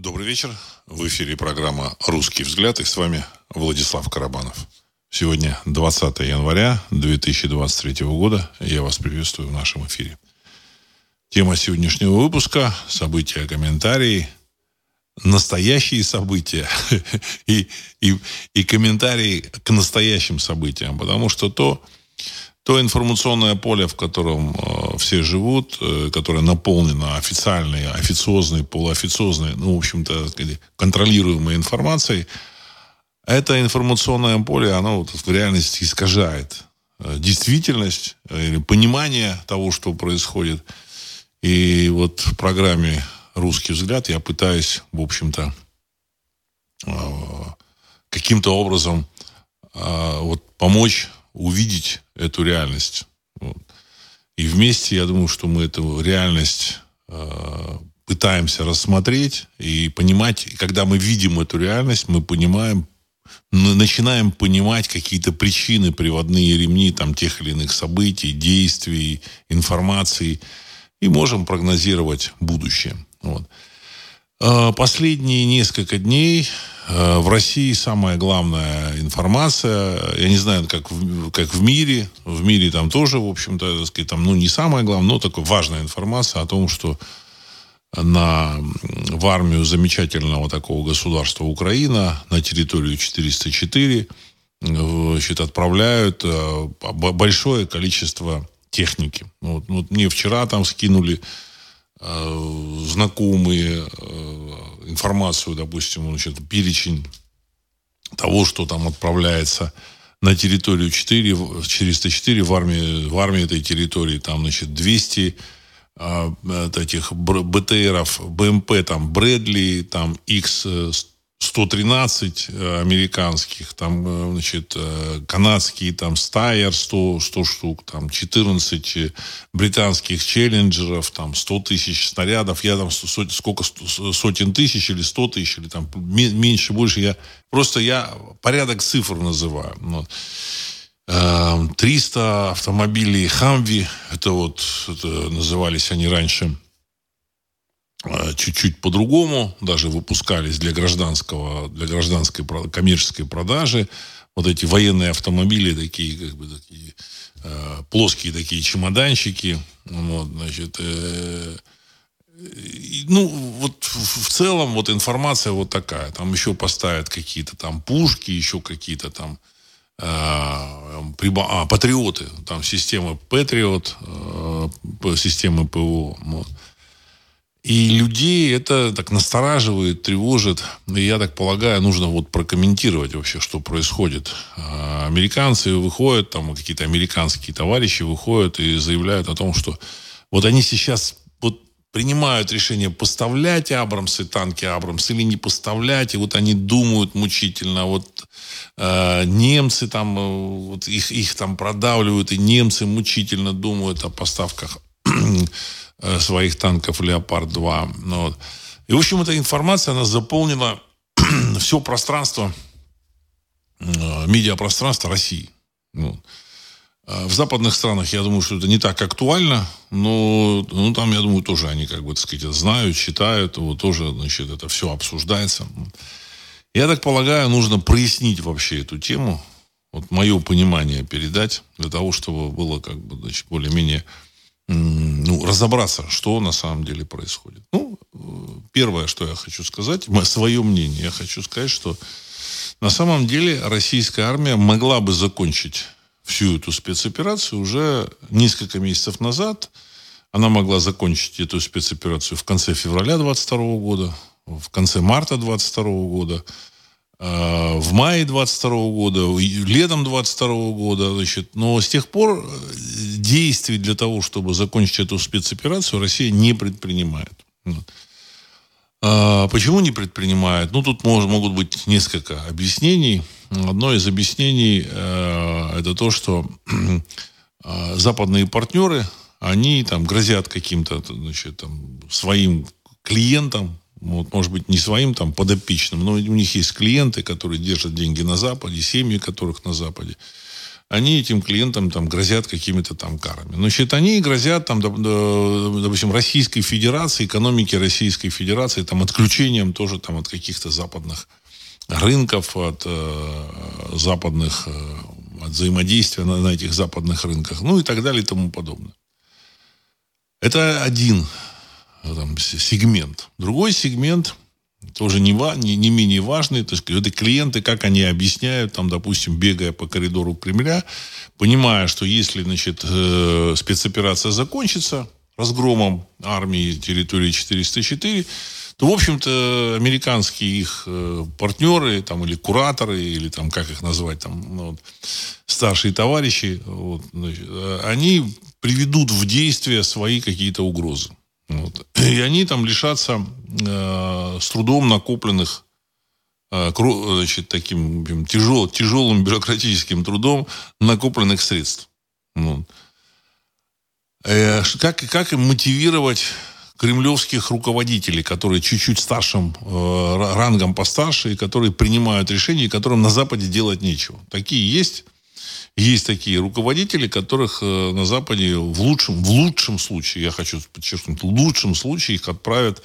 Добрый вечер. В эфире программа «Русский взгляд» и с вами Владислав Карабанов. Сегодня 20 января 2023 года. Я вас приветствую в нашем эфире. Тема сегодняшнего выпуска – события, комментарии, настоящие события и, и, и комментарии к настоящим событиям. Потому что то, то информационное поле, в котором э, все живут, э, которое наполнено официальной, официозной, полуофициозной, ну, в общем-то, контролируемой информацией, это информационное поле, оно вот в реальности искажает э, действительность э, или понимание того, что происходит. И вот в программе «Русский взгляд» я пытаюсь, в общем-то, э, каким-то образом э, вот помочь увидеть эту реальность. Вот. И вместе, я думаю, что мы эту реальность э, пытаемся рассмотреть и понимать. И когда мы видим эту реальность, мы понимаем, начинаем понимать какие-то причины, приводные ремни там, тех или иных событий, действий, информации. И можем прогнозировать будущее. Вот. Э, последние несколько дней Э, в России самая главная информация, я не знаю, как в, как в мире, в мире там тоже, в общем-то, сказать, там, ну, не самая главная, но такая важная информация о том, что на, в армию замечательного такого государства Украина на территорию 404 значит, отправляют э, большое количество техники. Вот, вот мне вчера там скинули знакомые э, информацию, допустим, значит, перечень того, что там отправляется на территорию 4, 404 в армии, в армии этой территории, там, значит, 200 э, этих БТРов, БМП, там, Брэдли, там, X 113 э, американских, там, э, значит, э, канадские, там, Стайер 100, 100 штук, там, 14 британских челленджеров, там, 100 тысяч снарядов, я там сот, сколько, сотен тысяч или 100 тысяч, или там меньше, больше, я просто я порядок цифр называю. Вот. 300 автомобилей Хамви, это вот, это назывались они раньше, чуть-чуть по-другому, даже выпускались для гражданского, для гражданской коммерческой продажи. Вот эти военные автомобили, такие, как бы, такие, э, плоские такие чемоданчики. Вот, значит, э, ну, вот в целом вот информация вот такая. Там еще поставят какие-то там пушки, еще какие-то там э, а, патриоты, там система Патриот, э, системы ПВО. Вот. И людей это так настораживает, тревожит. И я так полагаю, нужно вот прокомментировать вообще, что происходит. А, американцы выходят, там какие-то американские товарищи выходят и заявляют о том, что вот они сейчас вот принимают решение поставлять Абрамсы, танки Абрамс или не поставлять. И вот они думают мучительно. Вот э, немцы там, вот их, их там продавливают, и немцы мучительно думают о поставках Э, своих танков «Леопард-2». Ну. И, в общем, эта информация, она заполнила все пространство, э, медиапространство России. Ну, э, в западных странах, я думаю, что это не так актуально, но ну, там, я думаю, тоже они, как бы, так сказать, знают, читают, вот тоже, значит, это все обсуждается. Я так полагаю, нужно прояснить вообще эту тему, вот мое понимание передать, для того, чтобы было, как бы, значит, более-менее ну, разобраться, что на самом деле происходит. Ну, первое, что я хочу сказать, свое мнение, я хочу сказать, что на самом деле российская армия могла бы закончить всю эту спецоперацию уже несколько месяцев назад. Она могла закончить эту спецоперацию в конце февраля 22 года, в конце марта 22 года. Э, в мае 22 года, летом 22 года, значит, но с тех пор э, действий для того, чтобы закончить эту спецоперацию, Россия не предпринимает. А почему не предпринимает? Ну, тут может, могут быть несколько объяснений. Одно из объяснений э, это то, что э, западные партнеры, они там грозят каким-то значит, там, своим клиентам, вот, может быть, не своим там подопечным, но у них есть клиенты, которые держат деньги на Западе, семьи которых на Западе. они этим клиентам там грозят какими-то там карами. Значит, они грозят там, допустим, Российской Федерации, экономики Российской Федерации, там, отключением тоже там от каких-то западных рынков, от э, западных, э, от взаимодействия на, на этих западных рынках, ну и так далее и тому подобное. Это один там, сегмент. Другой сегмент – тоже не, не, не менее важный. То есть, это клиенты, как они объясняют, там, допустим, бегая по коридору Кремля, понимая, что если, значит, э, спецоперация закончится разгромом армии территории 404, то, в общем-то, американские их э, партнеры, там, или кураторы, или там, как их назвать, там, ну, вот, старшие товарищи, вот, значит, э, они приведут в действие свои какие-то угрозы. Вот. И они там лишатся э, с трудом накопленных э, значит, таким тяжел, тяжелым бюрократическим трудом накопленных средств. Вот. Э, как, как им мотивировать кремлевских руководителей, которые чуть-чуть старшим э, рангом постарше, и которые принимают решения, которым на Западе делать нечего. Такие есть. Есть такие руководители, которых э, на Западе в лучшем, в лучшем случае, я хочу подчеркнуть, в лучшем случае их отправят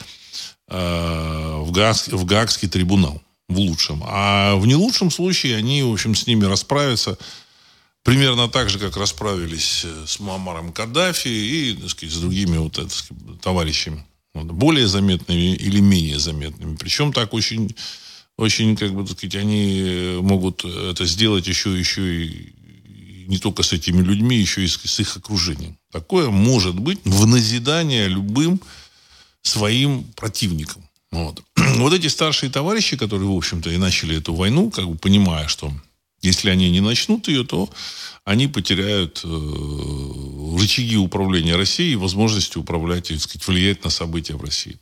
э, в, Гаагский, в Гаагский трибунал. В лучшем. А в не лучшем случае они, в общем, с ними расправятся примерно так же, как расправились э, с Муаммаром Каддафи и, так сказать, с другими вот, так сказать, товарищами. Вот, более заметными или менее заметными. Причем так очень, очень, как бы, так сказать, они могут это сделать еще, еще и не только с этими людьми, еще и с, с их окружением. Такое может быть в назидание любым своим противникам. Вот. вот эти старшие товарищи, которые, в общем-то, и начали эту войну, как бы понимая, что если они не начнут ее, то они потеряют э, рычаги управления Россией и возможности управлять и, так сказать, влиять на события в России.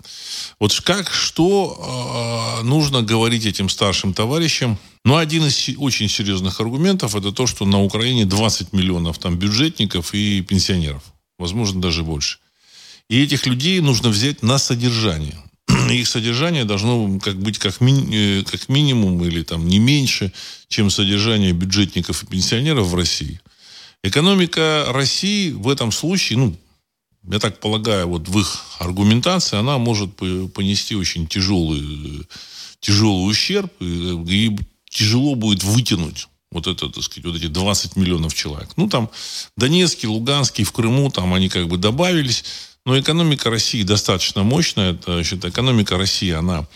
Вот как, что э, нужно говорить этим старшим товарищам? Ну, один из очень серьезных аргументов это то, что на Украине 20 миллионов там бюджетников и пенсионеров. Возможно, даже больше. И этих людей нужно взять на содержание. Их содержание должно как быть как, ми, э, как минимум или там не меньше, чем содержание бюджетников и пенсионеров в России. Экономика России в этом случае, ну, я так полагаю, вот в их аргументации она может понести очень тяжелый, тяжелый ущерб и тяжело будет вытянуть вот это, так сказать, вот эти 20 миллионов человек. Ну, там Донецкий, Луганский, в Крыму, там они как бы добавились. Но экономика России достаточно мощная. Это, значит, экономика России, она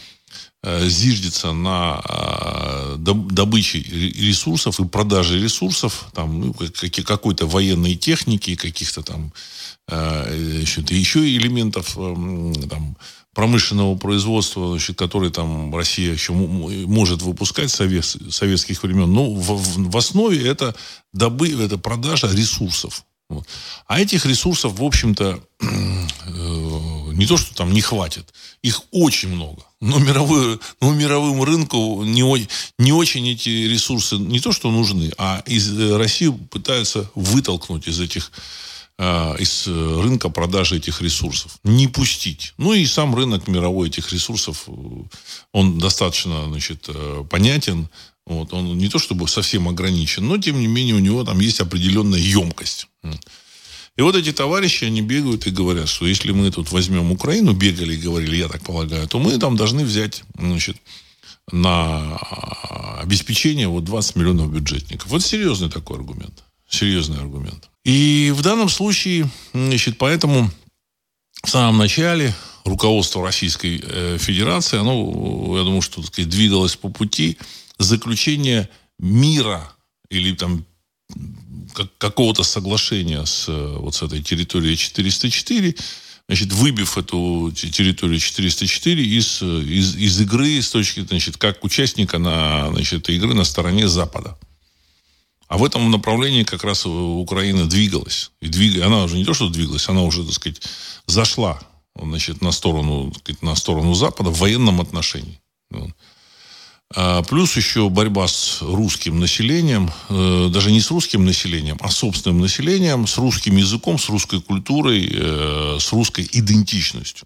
э, зиждется на э, добыче ресурсов и продаже ресурсов, там, ну, какой-то военной техники, каких-то там э, значит, еще элементов там, промышленного производства, значит, который там Россия еще может выпускать с совет, советских времен. Но в, в основе это, добы, это продажа ресурсов. Вот. А этих ресурсов, в общем-то, э, не то, что там не хватит, их очень много. Но, мировой, но мировым рынку не, не очень эти ресурсы не то, что нужны, а из э, России пытаются вытолкнуть из этих э, из рынка продажи этих ресурсов. Не пустить. Ну и сам рынок мировой этих ресурсов, он достаточно значит, понятен. Вот, он не то чтобы совсем ограничен, но тем не менее у него там есть определенная емкость. И вот эти товарищи, они бегают и говорят, что если мы тут возьмем Украину, бегали и говорили, я так полагаю, то мы там должны взять, значит, на обеспечение вот 20 миллионов бюджетников. Вот серьезный такой аргумент. Серьезный аргумент. И в данном случае, значит, поэтому в самом начале руководство Российской э, Федерации, оно, я думаю, что так сказать, двигалось по пути заключения мира или там какого-то соглашения с, вот с этой территорией 404, значит, выбив эту территорию 404 из, из, из игры с точки, значит, как участника на, значит, этой игры на стороне Запада. А в этом направлении как раз Украина двигалась. И двиг... она уже не то, что двигалась, она уже, так сказать, зашла значит, на, сторону, на сторону Запада в военном отношении. А, плюс еще борьба с русским населением, э, даже не с русским населением, а собственным населением, с русским языком, с русской культурой, э, с русской идентичностью.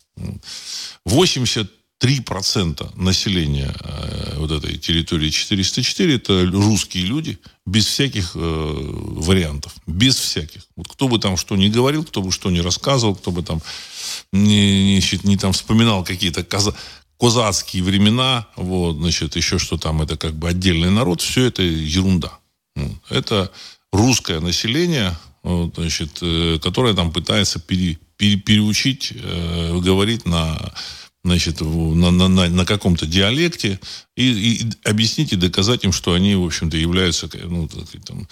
80 3% населения э, вот этой территории 404 это русские люди, без всяких вариантов. Без всяких. Вот кто бы там что ни говорил, кто бы что ни рассказывал, кто бы там не, не, не там вспоминал какие-то каза, козацкие времена, вот, значит, еще что там, это как бы отдельный народ, все это ерунда. Это русское население, вот, значит, э, которое там пытается пере, пере, переучить э, говорить на значит, на, на, на, на каком-то диалекте и, и объяснить и доказать им, что они, в общем-то, являются ну, там,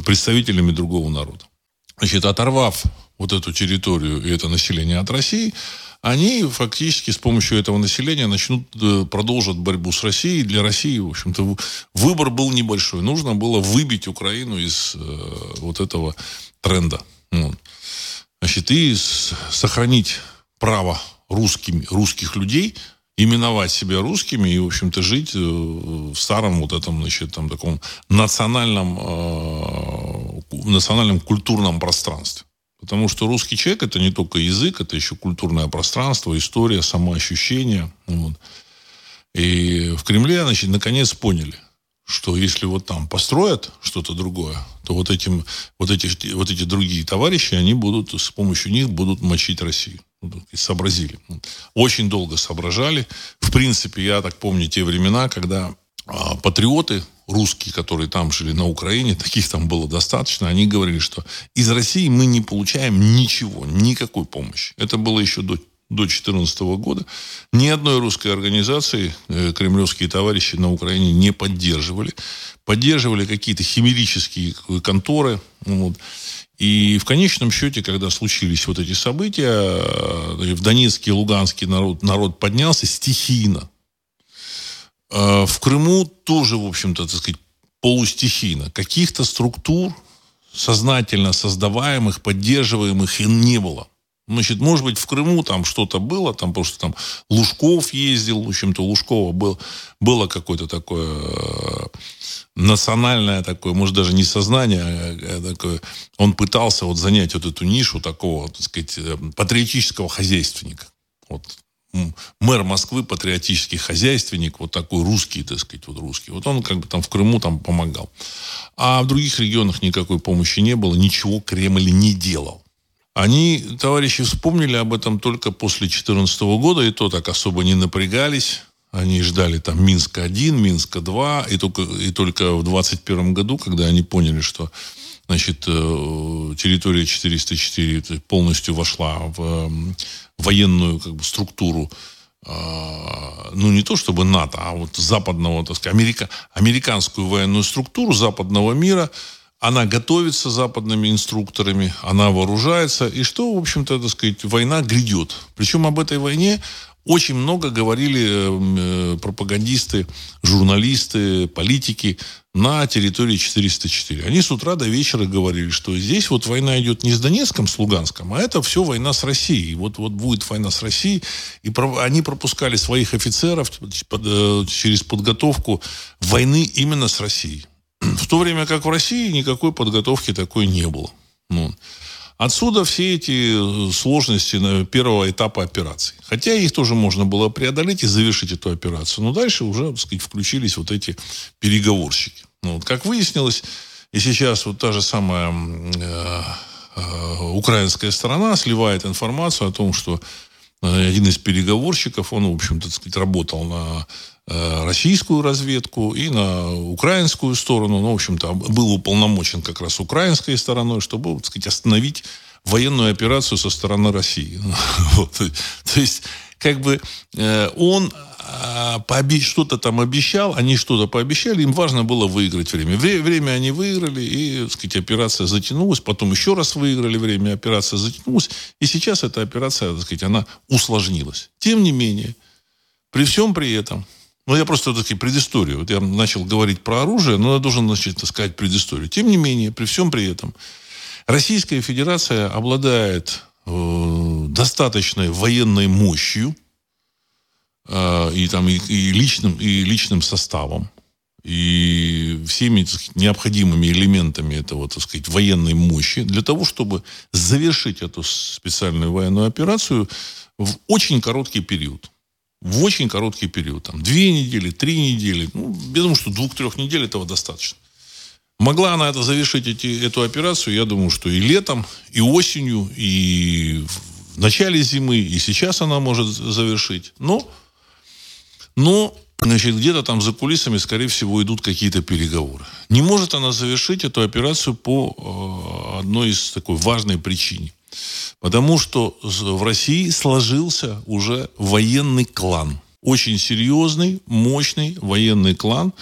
представителями другого народа. Значит, оторвав вот эту территорию и это население от России, они фактически с помощью этого населения начнут, э, продолжат борьбу с Россией. Для России, в общем-то, выбор был небольшой. Нужно было выбить Украину из э, вот этого тренда. Вот. Значит, и сохранить право русскими, русских людей именовать себя русскими и, в общем-то, жить э, в старом вот этом, значит, там таком национальном, э, национальном культурном пространстве. Потому что русский человек это не только язык, это еще культурное пространство, история, самоощущение. Вот. И в Кремле, значит, наконец поняли, что если вот там построят что-то другое, то вот, этим, вот, эти, вот эти другие товарищи, они будут, с помощью них будут мочить Россию и сообразили. Очень долго соображали. В принципе, я так помню те времена, когда а, патриоты русские, которые там жили на Украине, таких там было достаточно, они говорили, что из России мы не получаем ничего, никакой помощи. Это было еще до до 2014 года ни одной русской организации э, кремлевские товарищи на Украине не поддерживали. Поддерживали какие-то химерические конторы. Вот. И в конечном счете, когда случились вот эти события, э, в Донецке и Луганске народ, народ поднялся стихийно. Э, в Крыму тоже, в общем-то, так сказать, полустихийно. Каких-то структур, сознательно создаваемых, поддерживаемых и не было. Значит, может быть, в Крыму там что-то было, там просто там Лужков ездил, в общем-то, Лужкова был, было какое-то такое э, национальное такое, может, даже не сознание, а, а такое, он пытался вот занять вот эту нишу такого, так сказать, э, патриотического хозяйственника. Вот мэр Москвы, патриотический хозяйственник, вот такой русский, так сказать, вот русский. Вот он как бы там в Крыму там помогал. А в других регионах никакой помощи не было, ничего Кремль не делал. Они, товарищи, вспомнили об этом только после 2014 года, и то так особо не напрягались. Они ждали там Минска-1, Минска-2, и только, и только в 2021 году, когда они поняли, что значит, э, территория 404 полностью вошла в военную как бы, структуру а, ну, не то чтобы НАТО, а вот западного, так сказать, Америка, американскую военную структуру западного мира, она готовится западными инструкторами, она вооружается, и что, в общем-то, так сказать, война грядет. Причем об этой войне очень много говорили э, пропагандисты, журналисты, политики на территории 404. Они с утра до вечера говорили, что здесь вот война идет не с Донецком, с Луганском, а это все война с Россией. Вот, вот будет война с Россией. И про, они пропускали своих офицеров э, через подготовку войны именно с Россией. В то время как в России никакой подготовки такой не было. Ну, Отсюда все эти э, сложности первого этапа операции. Хотя их тоже можно было преодолеть и завершить эту операцию. Но дальше уже, так сказать, включились вот эти переговорщики. Ну, вот, как выяснилось, и сейчас вот та же самая э, э, украинская сторона сливает информацию о том, что э, один из переговорщиков, он, в общем-то, сказать, работал на российскую разведку и на украинскую сторону. Ну, в общем-то, был уполномочен как раз украинской стороной, чтобы, так сказать, остановить военную операцию со стороны России. Вот. То есть, как бы э, он а, что-то там обещал, они что-то пообещали, им важно было выиграть время. Время они выиграли, и, так сказать, операция затянулась, потом еще раз выиграли время, операция затянулась, и сейчас эта операция, так сказать, она усложнилась. Тем не менее, при всем при этом, ну, я просто таки предысторию. Вот я начал говорить про оружие, но я должен, значит, сказать предысторию. Тем не менее, при всем при этом, Российская Федерация обладает э, достаточной военной мощью э, и, там, и, и, личным, и личным составом, и всеми сказать, необходимыми элементами этого, так сказать, военной мощи для того, чтобы завершить эту специальную военную операцию в очень короткий период. В очень короткий период. Там, две недели, три недели. Ну, я думаю, что двух-трех недель этого достаточно. Могла она это завершить, эти, эту операцию, я думаю, что и летом, и осенью, и в начале зимы, и сейчас она может завершить. Но, но значит, где-то там за кулисами, скорее всего, идут какие-то переговоры. Не может она завершить эту операцию по э, одной из такой важной причине. Потому что в России сложился уже военный клан. Очень серьезный, мощный военный клан.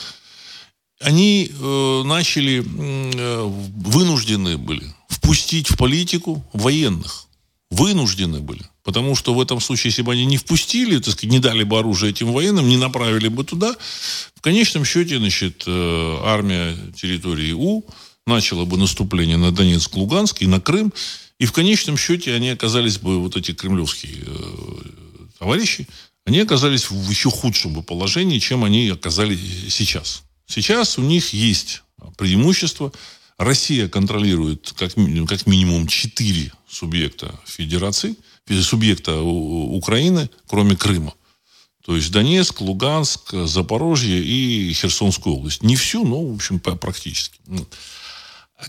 Они э, начали, э, вынуждены были впустить в политику военных. Вынуждены были. Потому что в этом случае, если бы они не впустили, так сказать, не дали бы оружие этим военным, не направили бы туда, в конечном счете, значит, э, армия территории У начала бы наступление на Донецк, Луганск и на Крым, и в конечном счете они оказались бы, вот эти кремлевские э, товарищи, они оказались в еще худшем бы положении, чем они оказались сейчас. Сейчас у них есть преимущество. Россия контролирует как, как минимум четыре субъекта федерации, субъекта Украины, кроме Крыма. То есть Донецк, Луганск, Запорожье и Херсонскую область. Не всю, но, в общем, практически.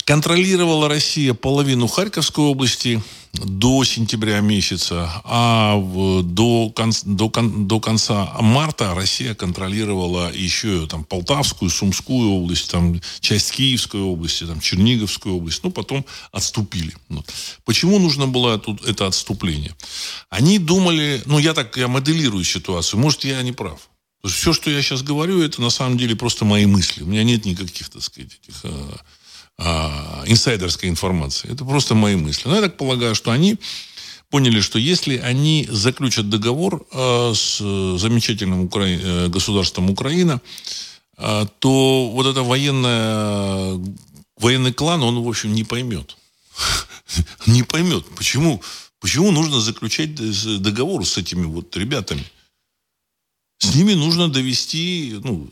Контролировала Россия половину Харьковской области до сентября месяца, а до, кон, до, до конца марта Россия контролировала еще там, Полтавскую, Сумскую область, там, часть Киевской области, там, Черниговскую область. Ну, потом отступили. Вот. Почему нужно было тут это отступление? Они думали, ну, я так я моделирую ситуацию, может, я не прав. Все, что я сейчас говорю, это на самом деле просто мои мысли. У меня нет никаких, так сказать, этих а, а, инсайдерской информации. Это просто мои мысли. Но я так полагаю, что они поняли, что если они заключат договор э, с замечательным Укра... Э, государством Украина, э, то вот это военное, военный клан, он, в общем, не поймет. Не поймет, почему, почему нужно заключать договор с этими вот ребятами. С ними нужно довести, ну,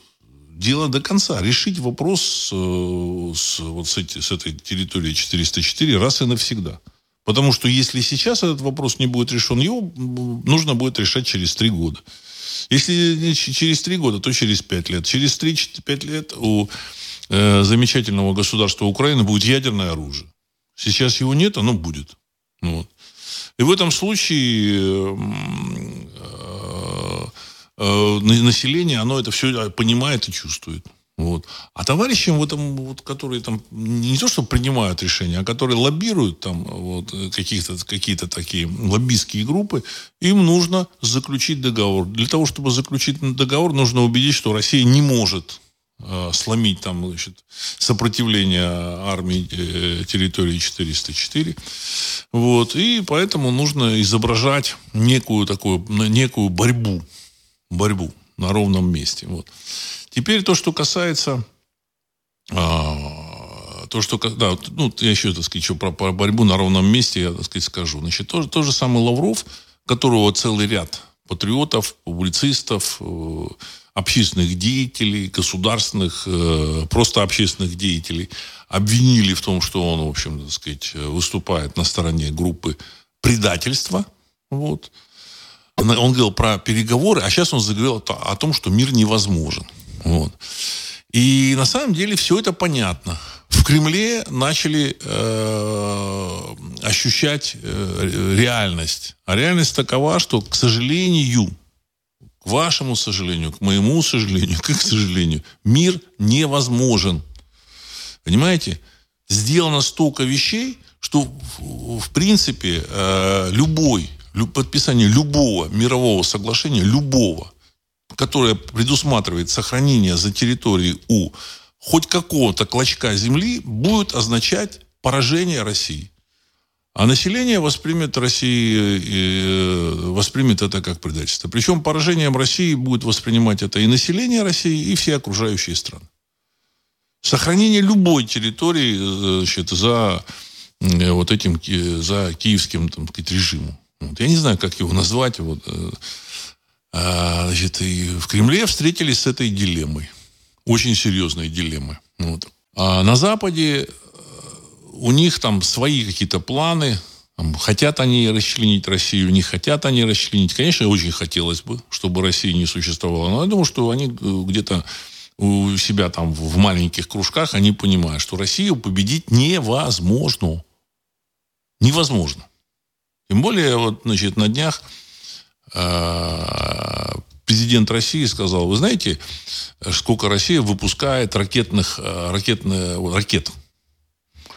дело до конца. Решить вопрос э, с, вот с, эти, с этой территории 404 раз и навсегда. Потому что если сейчас этот вопрос не будет решен, его нужно будет решать через три года. Если через три года, то через пять лет. Через три-пять лет у э, замечательного государства Украины будет ядерное оружие. Сейчас его нет, оно будет. Вот. И в этом случае э, э, население, оно это все понимает и чувствует. Вот. А товарищам в этом, вот, которые там не то, что принимают решения, а которые лоббируют там вот, каких-то, какие-то такие лоббистские группы, им нужно заключить договор. Для того, чтобы заключить договор, нужно убедить, что Россия не может э, сломить там значит, сопротивление армии э, территории 404. Вот. И поэтому нужно изображать некую такую, некую борьбу борьбу на ровном месте. Вот. Теперь то, что касается а, то, что, да, ну, я еще, так сказать, еще про, про борьбу на ровном месте, я, так сказать, скажу. Значит, то, то же самый Лавров, которого целый ряд патриотов, публицистов, э, общественных деятелей, государственных, э, просто общественных деятелей обвинили в том, что он, в общем, так сказать, выступает на стороне группы предательства. Вот. Он говорил про переговоры, а сейчас он заговорил о том, что мир невозможен. Вот. И на самом деле все это понятно. В Кремле начали э, ощущать э, реальность. А реальность такова, что, к сожалению, к вашему сожалению, к моему сожалению, к их сожалению, мир невозможен. Понимаете? Сделано столько вещей, что, в принципе, э, любой подписание любого мирового соглашения, любого, которое предусматривает сохранение за территорией У хоть какого-то клочка земли, будет означать поражение России. А население воспримет России, э, воспримет это как предательство. Причем поражением России будет воспринимать это и население России, и все окружающие страны. Сохранение любой территории э, значит, за э, вот этим, за киевским там, сказать, режимом. Вот. Я не знаю, как его назвать. Вот. Э, а, значит, и в Кремле встретились с этой дилеммой. Очень серьезной дилеммой. Вот. А на Западе э, у них там свои какие-то планы. Хотят они расчленить Россию, не хотят они расчленить. Конечно, очень хотелось бы, чтобы Россия не существовала. Но я думаю, что они э, где-то у себя там в маленьких кружках, они понимают, что Россию победить невозможно. Невозможно. Тем более, вот, значит, на днях э, президент России сказал, вы знаете, сколько Россия выпускает ракетных, э, ракетных, ракет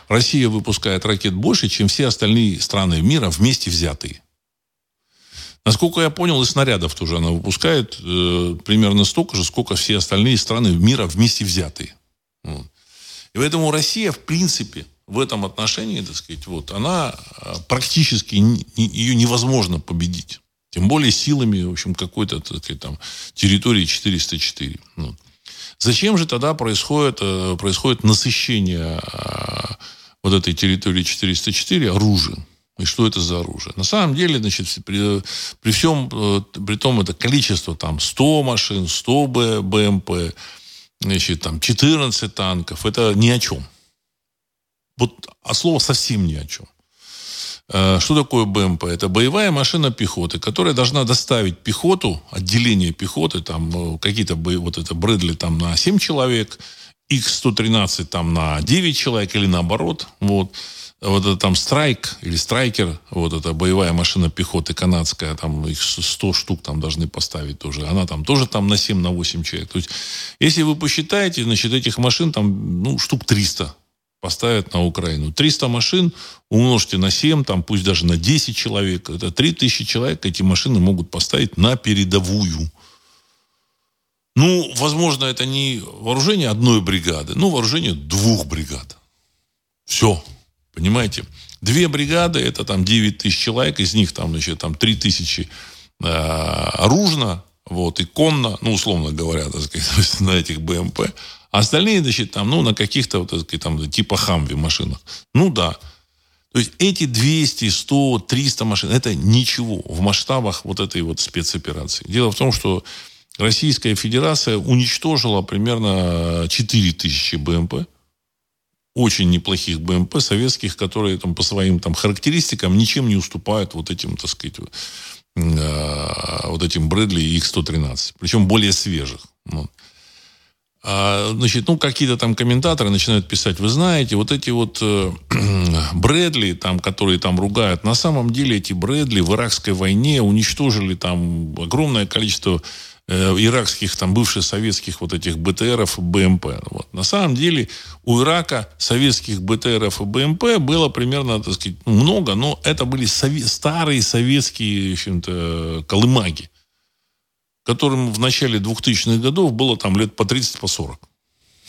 Россия выпускает ракет больше, чем все остальные страны мира вместе взятые. Насколько я понял, и снарядов тоже она выпускает э, примерно столько же, сколько все остальные страны мира вместе взятые. Вот. И поэтому Россия, в принципе, в этом отношении, так сказать, вот, она э, практически, ее невозможно победить. Тем более силами, в общем, какой-то, так сказать, там, территории 404. Вот. Зачем же тогда происходит, э, происходит насыщение вот этой территории 404 оружием. И что это за оружие? На самом деле, значит, при, при всем, э, при том это количество, там, 100 машин, 100 БМП, значит, там, 14 танков, это ни о чем. Вот, а слово совсем ни о чем. Э, что такое БМП? Это боевая машина пехоты, которая должна доставить пехоту, отделение пехоты, там э, какие-то вот это Брэдли там на 7 человек, X-113 там на 9 человек или наоборот. Вот. Вот это там страйк или страйкер, вот эта боевая машина пехоты канадская, там их 100 штук там должны поставить тоже. Она там тоже там на 7, на 8 человек. То есть, если вы посчитаете, значит, этих машин там, ну, штук 300 поставят на Украину. 300 машин умножьте на 7, там пусть даже на 10 человек. Это 3000 человек эти машины могут поставить на передовую. Ну, возможно, это не вооружение одной бригады, но вооружение двух бригад. Все. Понимаете? Две бригады, это там 9 тысяч человек, из них там, значит, там 3 тысячи э, оружно, вот, и конно, ну, условно говоря, так сказать, на этих БМП. А остальные, значит, там, ну, на каких-то, вот, так там, типа Хамви машинах. Ну, да. То есть эти 200, 100, 300 машин, это ничего в масштабах вот этой вот спецоперации. Дело в том, что Российская Федерация уничтожила примерно 4000 БМП, очень неплохих БМП советских, которые там, по своим там, характеристикам ничем не уступают вот этим, так сказать, вот этим Брэдли и X-113. Причем более свежих. Вот. А, значит, ну, какие-то там комментаторы начинают писать, вы знаете, вот эти вот э, Брэдли, там, которые там ругают, на самом деле эти Брэдли в иракской войне уничтожили там огромное количество Э, иракских, там, бывших советских вот этих БТРов и БМП. Вот. На самом деле у Ирака советских БТРов и БМП было примерно, так сказать, ну, много, но это были сове- старые советские, в общем-то, колымаги, которым в начале 2000-х годов было там лет по 30, по 40.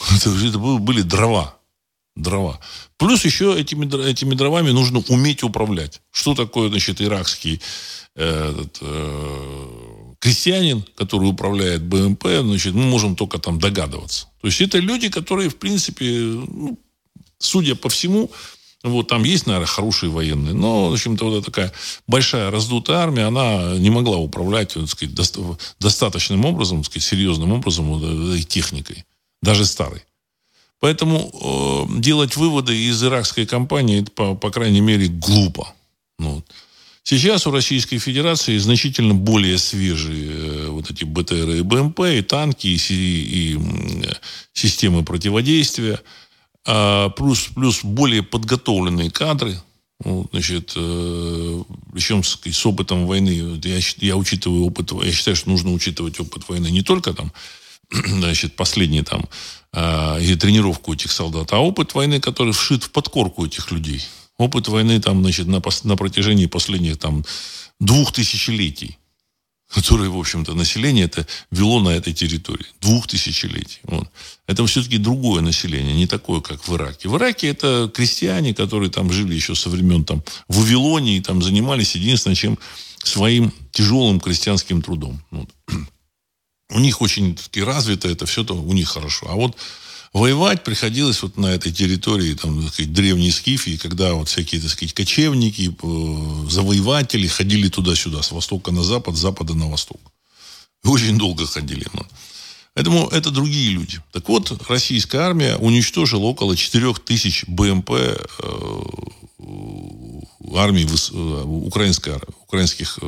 Это, были дрова. Дрова. Плюс еще этими, этими дровами нужно уметь управлять. Что такое, значит, иракский э, этот, э, крестьянин, который управляет БМП, значит, мы можем только там догадываться. То есть это люди, которые, в принципе, ну, судя по всему, вот там есть, наверное, хорошие военные, но, в общем-то, вот такая большая раздутая армия, она не могла управлять, так сказать, достаточным образом, так сказать, серьезным образом вот этой техникой, даже старой. Поэтому э, делать выводы из иракской кампании, это, по, по крайней мере, глупо. Ну, Сейчас у Российской Федерации значительно более свежие э, вот эти БТР и БМП, и танки, и, и, и системы противодействия, а плюс, плюс более подготовленные кадры, вот, значит, э, причем с, с опытом войны, я, я учитываю опыт, я считаю, что нужно учитывать опыт войны не только там, значит, последний там, э, и тренировку этих солдат, а опыт войны, который вшит в подкорку этих людей. Опыт войны там, значит, на, на протяжении последних там двух тысячелетий, которые, в общем-то, население это вело на этой территории. Двух тысячелетий. Вот. Это все-таки другое население, не такое, как в Ираке. В Ираке это крестьяне, которые там жили еще со времен там, Вавилонии, там занимались единственное, чем своим тяжелым крестьянским трудом. Вот. У них очень таки развито это все, то у них хорошо. А вот Воевать приходилось вот на этой территории там, так сказать, древней Скифии, когда вот всякие, так сказать, кочевники, э, завоеватели ходили туда-сюда, с востока на запад, с запада на восток. Очень долго ходили. Ну. Поэтому это другие люди. Так вот, российская армия уничтожила около 4 тысяч БМП э, армии, украинской, украинских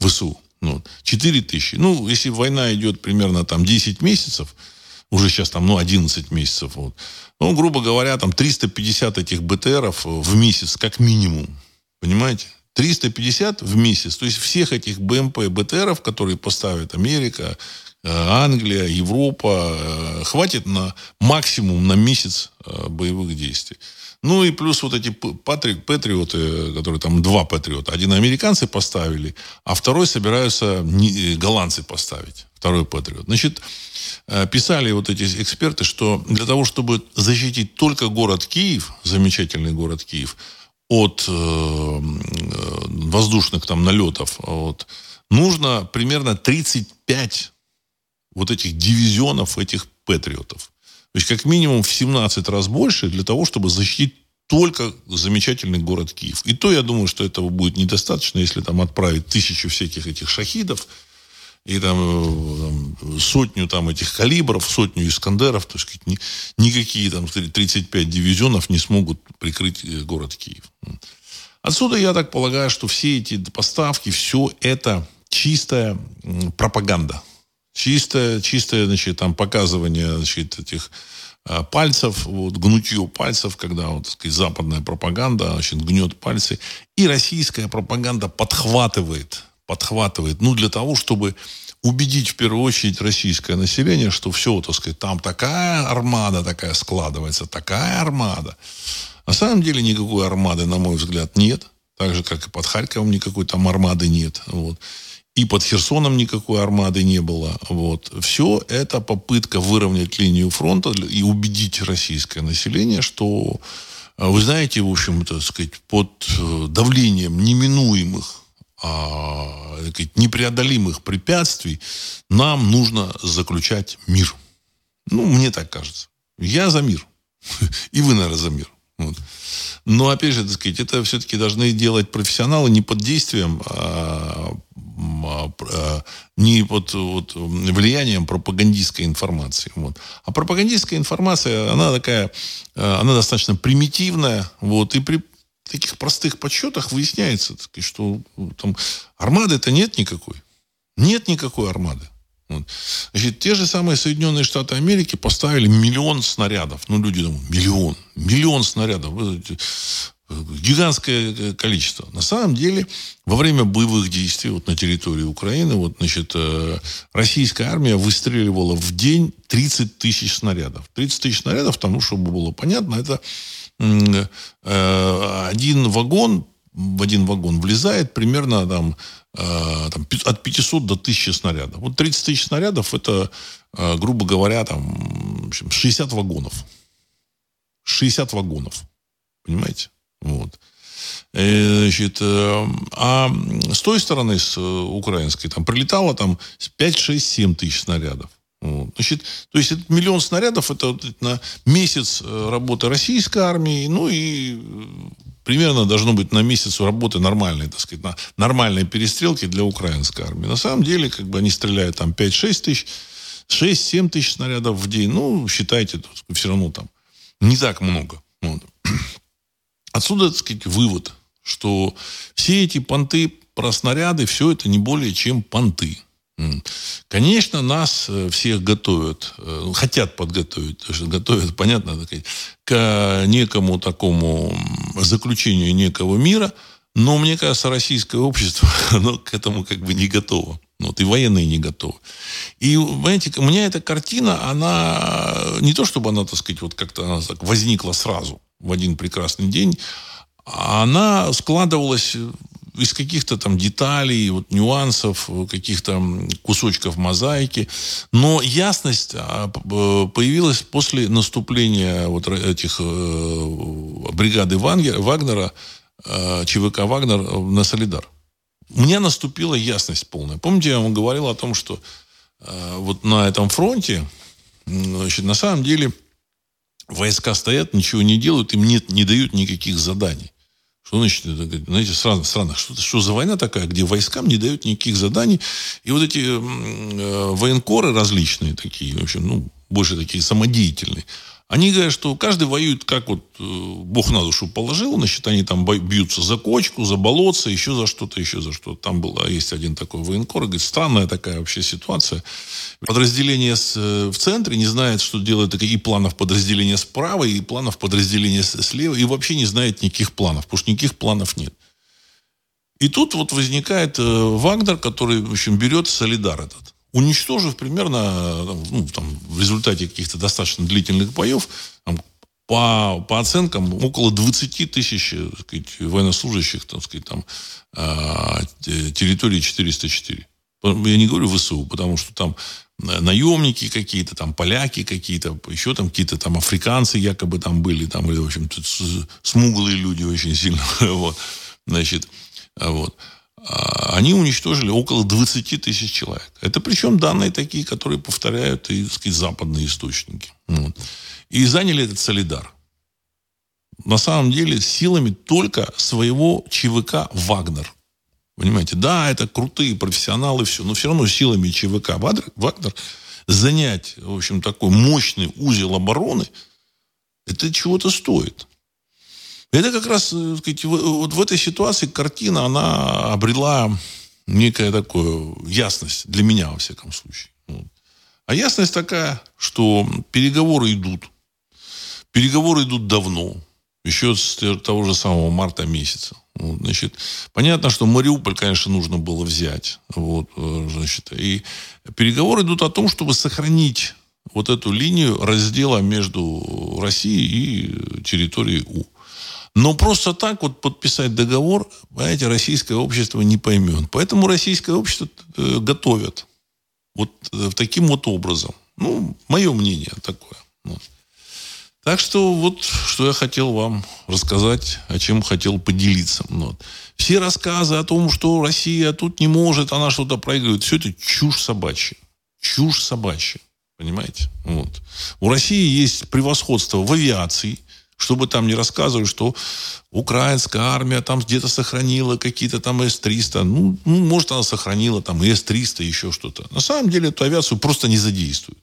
ВСУ. Ну, 4 тысячи. Ну, если война идет примерно там 10 месяцев, уже сейчас там, ну, 11 месяцев, вот, ну, грубо говоря, там 350 этих БТРов в месяц как минимум. Понимаете? 350 в месяц. То есть всех этих БМП, БТРов, которые поставит Америка, э, Англия, Европа, э, хватит на максимум на месяц э, боевых действий. Ну и плюс вот эти патри, патриоты, которые там два патриота. Один американцы поставили, а второй собираются голландцы поставить. Второй патриот. Значит, писали вот эти эксперты, что для того, чтобы защитить только город Киев, замечательный город Киев, от э, э, воздушных там налетов, вот, нужно примерно 35 вот этих дивизионов этих патриотов. То есть как минимум в 17 раз больше для того, чтобы защитить только замечательный город Киев. И то я думаю, что этого будет недостаточно, если там отправить тысячу всяких этих шахидов, и там, э, там сотню там этих калибров, сотню Искандеров, то есть ни, никакие там 35 дивизионов не смогут прикрыть э, город Киев. Отсюда я так полагаю, что все эти поставки, все это чистая пропаганда. Чистое, чистое, значит, там показывание, значит, этих э, пальцев, вот, гнутье пальцев, когда вот, так сказать, западная пропаганда значит, гнет пальцы, и российская пропаганда подхватывает подхватывает, ну, для того, чтобы убедить в первую очередь российское население, что все, так сказать, там такая армада такая складывается, такая армада. На самом деле никакой армады, на мой взгляд, нет. Так же, как и под Харьковом никакой там армады нет. Вот. И под Херсоном никакой армады не было. Вот. Все это попытка выровнять линию фронта и убедить российское население, что, вы знаете, в общем, так сказать, под э, давлением неминуемых а, непреодолимых препятствий, нам нужно заключать мир. Ну, мне так кажется. Я за мир. И вы, наверное, за мир. Вот. Но, опять же, так сказать, это все-таки должны делать профессионалы не под действием, а, не под вот, влиянием пропагандистской информации. Вот. А пропагандистская информация, она такая, а, она достаточно примитивная, вот, и при таких простых подсчетах выясняется, что ну, там армады-то нет никакой. Нет никакой армады. Вот. Значит, те же самые Соединенные Штаты Америки поставили миллион снарядов. Ну, люди думают, миллион. Миллион снарядов. Гигантское э, количество. На самом деле, во время боевых действий вот, на территории Украины, вот, значит, э, российская армия выстреливала в день 30 тысяч снарядов. 30 тысяч снарядов, тому, чтобы было понятно, это Э, один вагон, в один вагон влезает примерно там, там, от 500 до 1000 снарядов. Вот 30 тысяч снарядов это, грубо говоря, там, 60 вагонов. 60 вагонов. Понимаете? Вот. Значит, а с той стороны, с украинской, там прилетало там 5, 6, 7 тысяч снарядов. Вот. Значит, то есть этот миллион снарядов это вот на месяц э, работы российской армии, ну и э, примерно должно быть на месяц работы нормальной, так сказать, на нормальной перестрелки для украинской армии. На самом деле, как бы они стреляют там 5-6 тысяч, 6-7 тысяч снарядов в день. Ну, считайте, все равно там не так много. Вот. Отсюда, так сказать, вывод, что все эти понты про снаряды, все это не более чем понты. Конечно, нас э, всех готовят, э, хотят подготовить, готовят, понятно, к некому такому заключению некого мира, но мне кажется, российское общество оно к этому как бы не готово. Вот, и военные не готовы. И, понимаете, у меня эта картина, она не то, чтобы она, так сказать, вот как-то она так возникла сразу в один прекрасный день, она складывалась из каких-то там деталей, вот, нюансов, каких-то кусочков мозаики. Но ясность а, появилась после наступления вот этих э, бригады Вагнера, э, ЧВК Вагнер на Солидар. У меня наступила ясность полная. Помните, я вам говорил о том, что э, вот на этом фронте, значит, на самом деле войска стоят, ничего не делают, им нет, не дают никаких заданий. Что значит, знаете, странно, странно что, что за война такая, где войскам не дают никаких заданий. И вот эти э, военкоры различные такие, в общем, ну, больше такие самодеятельные, Они говорят, что каждый воюет, как вот э, Бог на душу положил, значит, они там бьются за кочку, за болотце, еще за что-то, еще за что-то. Там был, есть один такой военкор, говорит, странная такая вообще ситуация. Подразделение с, э, в центре не знает, что делает и планов подразделения справа, и планов подразделения слева, и вообще не знает никаких планов, потому что никаких планов нет. И тут вот возникает э, Вагнер, который, в общем, берет солидар этот уничтожив примерно ну, там, в результате каких-то достаточно длительных боев, там, по, по оценкам, около 20 тысяч сказать, военнослужащих так сказать, там, э, территории 404. Я не говорю ВСУ, потому что там наемники какие-то, там поляки какие-то, еще там какие-то там африканцы якобы там были, там, или, в общем, смуглые люди очень сильно. вот. Значит, вот. А, они уничтожили около 20 тысяч человек. Это причем данные такие, которые повторяют и, сказать, западные источники. Вот. И заняли этот солидар. На самом деле силами только своего ЧВК «Вагнер». Понимаете, да, это крутые профессионалы, все, но все равно силами ЧВК «Вагнер» занять, в общем, такой мощный узел обороны, это чего-то стоит. Это как раз, э, сказать, вот в этой ситуации картина, она обрела некая такую ясность для меня, во всяком случае. А ясность такая, что переговоры идут. Переговоры идут давно. Еще с того же самого марта месяца. Вот, значит, понятно, что Мариуполь, конечно, нужно было взять. Вот, э, значит, и переговоры идут о том, чтобы сохранить вот эту линию раздела между Россией и территорией У. Но просто так вот подписать договор, понимаете, российское общество не поймет. Поэтому российское общество э, готовят вот э, таким вот образом. Ну, мое мнение такое. Вот. Так что вот, что я хотел вам рассказать, о чем хотел поделиться. Вот. Все рассказы о том, что Россия тут не может, она что-то проигрывает, все это чушь собачья. Чушь собачья. Понимаете? Вот. У России есть превосходство в авиации – чтобы там не рассказывали, что украинская армия там где-то сохранила какие-то там С-300. Ну, ну, может, она сохранила там С-300, еще что-то. На самом деле эту авиацию просто не задействуют.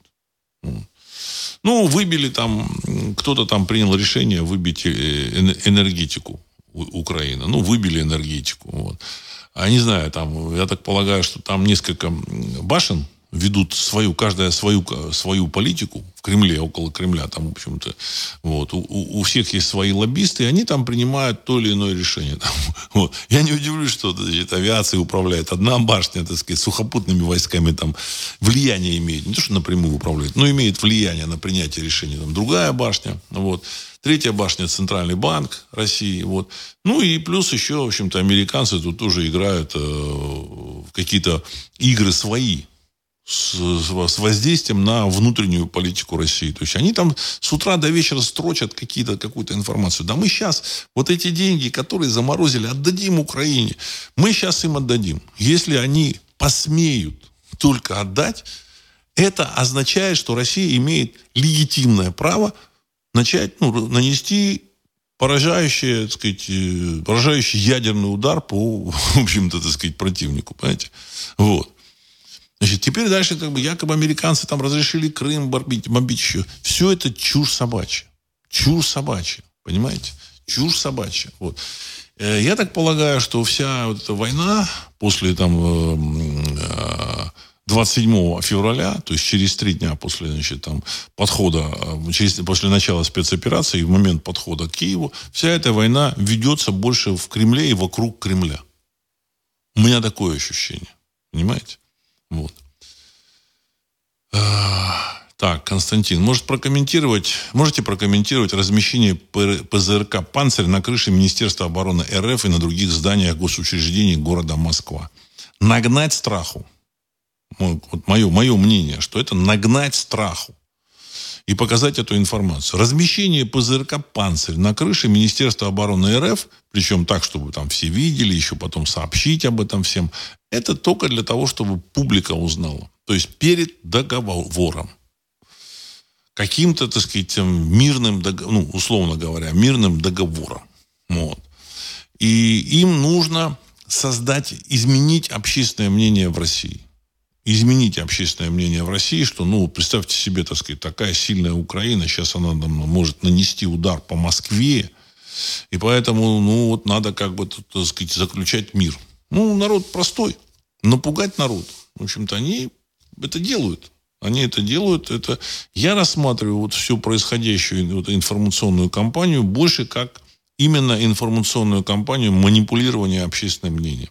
Ну, выбили там, кто-то там принял решение выбить э, энергетику Украины. Ну, выбили энергетику. Вот. А не знаю, там, я так полагаю, что там несколько башен ведут свою, каждая свою, свою политику в Кремле, около Кремля, там, в общем-то, вот, у, у всех есть свои лоббисты, и они там принимают то или иное решение. Там, вот. Я не удивлюсь, что значит, авиацией управляет одна башня, так сказать, сухопутными войсками там влияние имеет, не то, что напрямую управляет, но имеет влияние на принятие решений. Там другая башня, вот. Третья башня – Центральный банк России. Вот. Ну и плюс еще, в общем-то, американцы тут тоже играют э, в какие-то игры свои с, с воздействием на внутреннюю политику России. То есть они там с утра до вечера строчат какие-то, какую-то информацию. Да мы сейчас вот эти деньги, которые заморозили, отдадим Украине. Мы сейчас им отдадим. Если они посмеют только отдать, это означает, что Россия имеет легитимное право начать ну, нанести поражающий, так сказать, э, поражающий ядерный удар по, в общем-то, так сказать, противнику, понимаете? Вот. Значит, теперь дальше как бы якобы американцы там разрешили Крым бомбить, бомбить еще. Все это чушь собачья. Чушь собачья. Понимаете? Чушь собачья. Вот. Э, я так полагаю, что вся вот эта война после там 27 э, э, февраля, то есть через три дня после значит, там, подхода, через, после начала спецоперации, в момент подхода к Киеву, вся эта война ведется больше в Кремле и вокруг Кремля. У меня такое ощущение. Понимаете? Вот. А, так, Константин, может прокомментировать, можете прокомментировать размещение ПЗРК «Панцирь» на крыше Министерства обороны РФ и на других зданиях госучреждений города Москва? Нагнать страху. Вот мое, мое мнение, что это нагнать страху и показать эту информацию. Размещение ПЗРК «Панцирь» на крыше Министерства обороны РФ, причем так, чтобы там все видели, еще потом сообщить об этом всем, это только для того, чтобы публика узнала. То есть перед договором. Каким-то, так сказать, мирным, ну, условно говоря, мирным договором. Вот. И им нужно создать, изменить общественное мнение в России. изменить общественное мнение в России, что, ну, представьте себе, так сказать, такая сильная Украина, сейчас она там, может нанести удар по Москве, и поэтому, ну, вот надо как бы, так сказать, заключать мир. Ну, народ простой, напугать народ. В общем-то, они это делают. Они это делают. Это... Я рассматриваю вот всю происходящую вот, информационную кампанию больше как именно информационную кампанию манипулирования общественным мнением.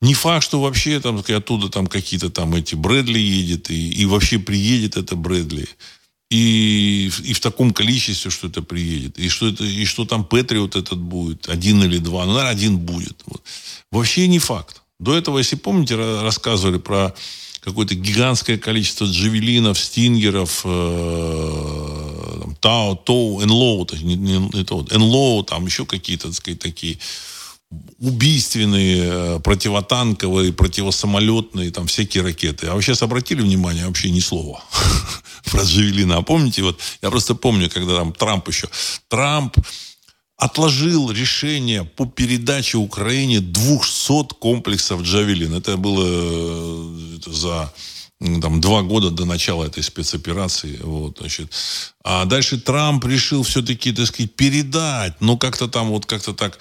Не факт, что вообще там оттуда там какие-то там эти Брэдли едет, и, и вообще приедет это Брэдли. И, и в таком количестве, что это приедет. И что, это, и что там Патриот этот будет, один или два. Ну, наверное, один будет. Вот. Вообще не факт. До этого, если помните, рассказывали про какое-то гигантское количество джавелинов, стингеров, э, Тау, Тоу, Энлоу, не, не, то, Энлоу, там еще какие-то, так сказать, такие убийственные э, противотанковые, противосамолетные, там всякие ракеты. А сейчас обратили внимание, вообще ни слова про Джавелина. А помните, вот я просто помню, когда там Трамп еще... Трамп отложил решение по передаче Украине 200 комплексов Джавелин. Это было э, за там, два года до начала этой спецоперации. Вот, значит. А дальше Трамп решил все-таки, так сказать, передать, но как-то там вот как-то так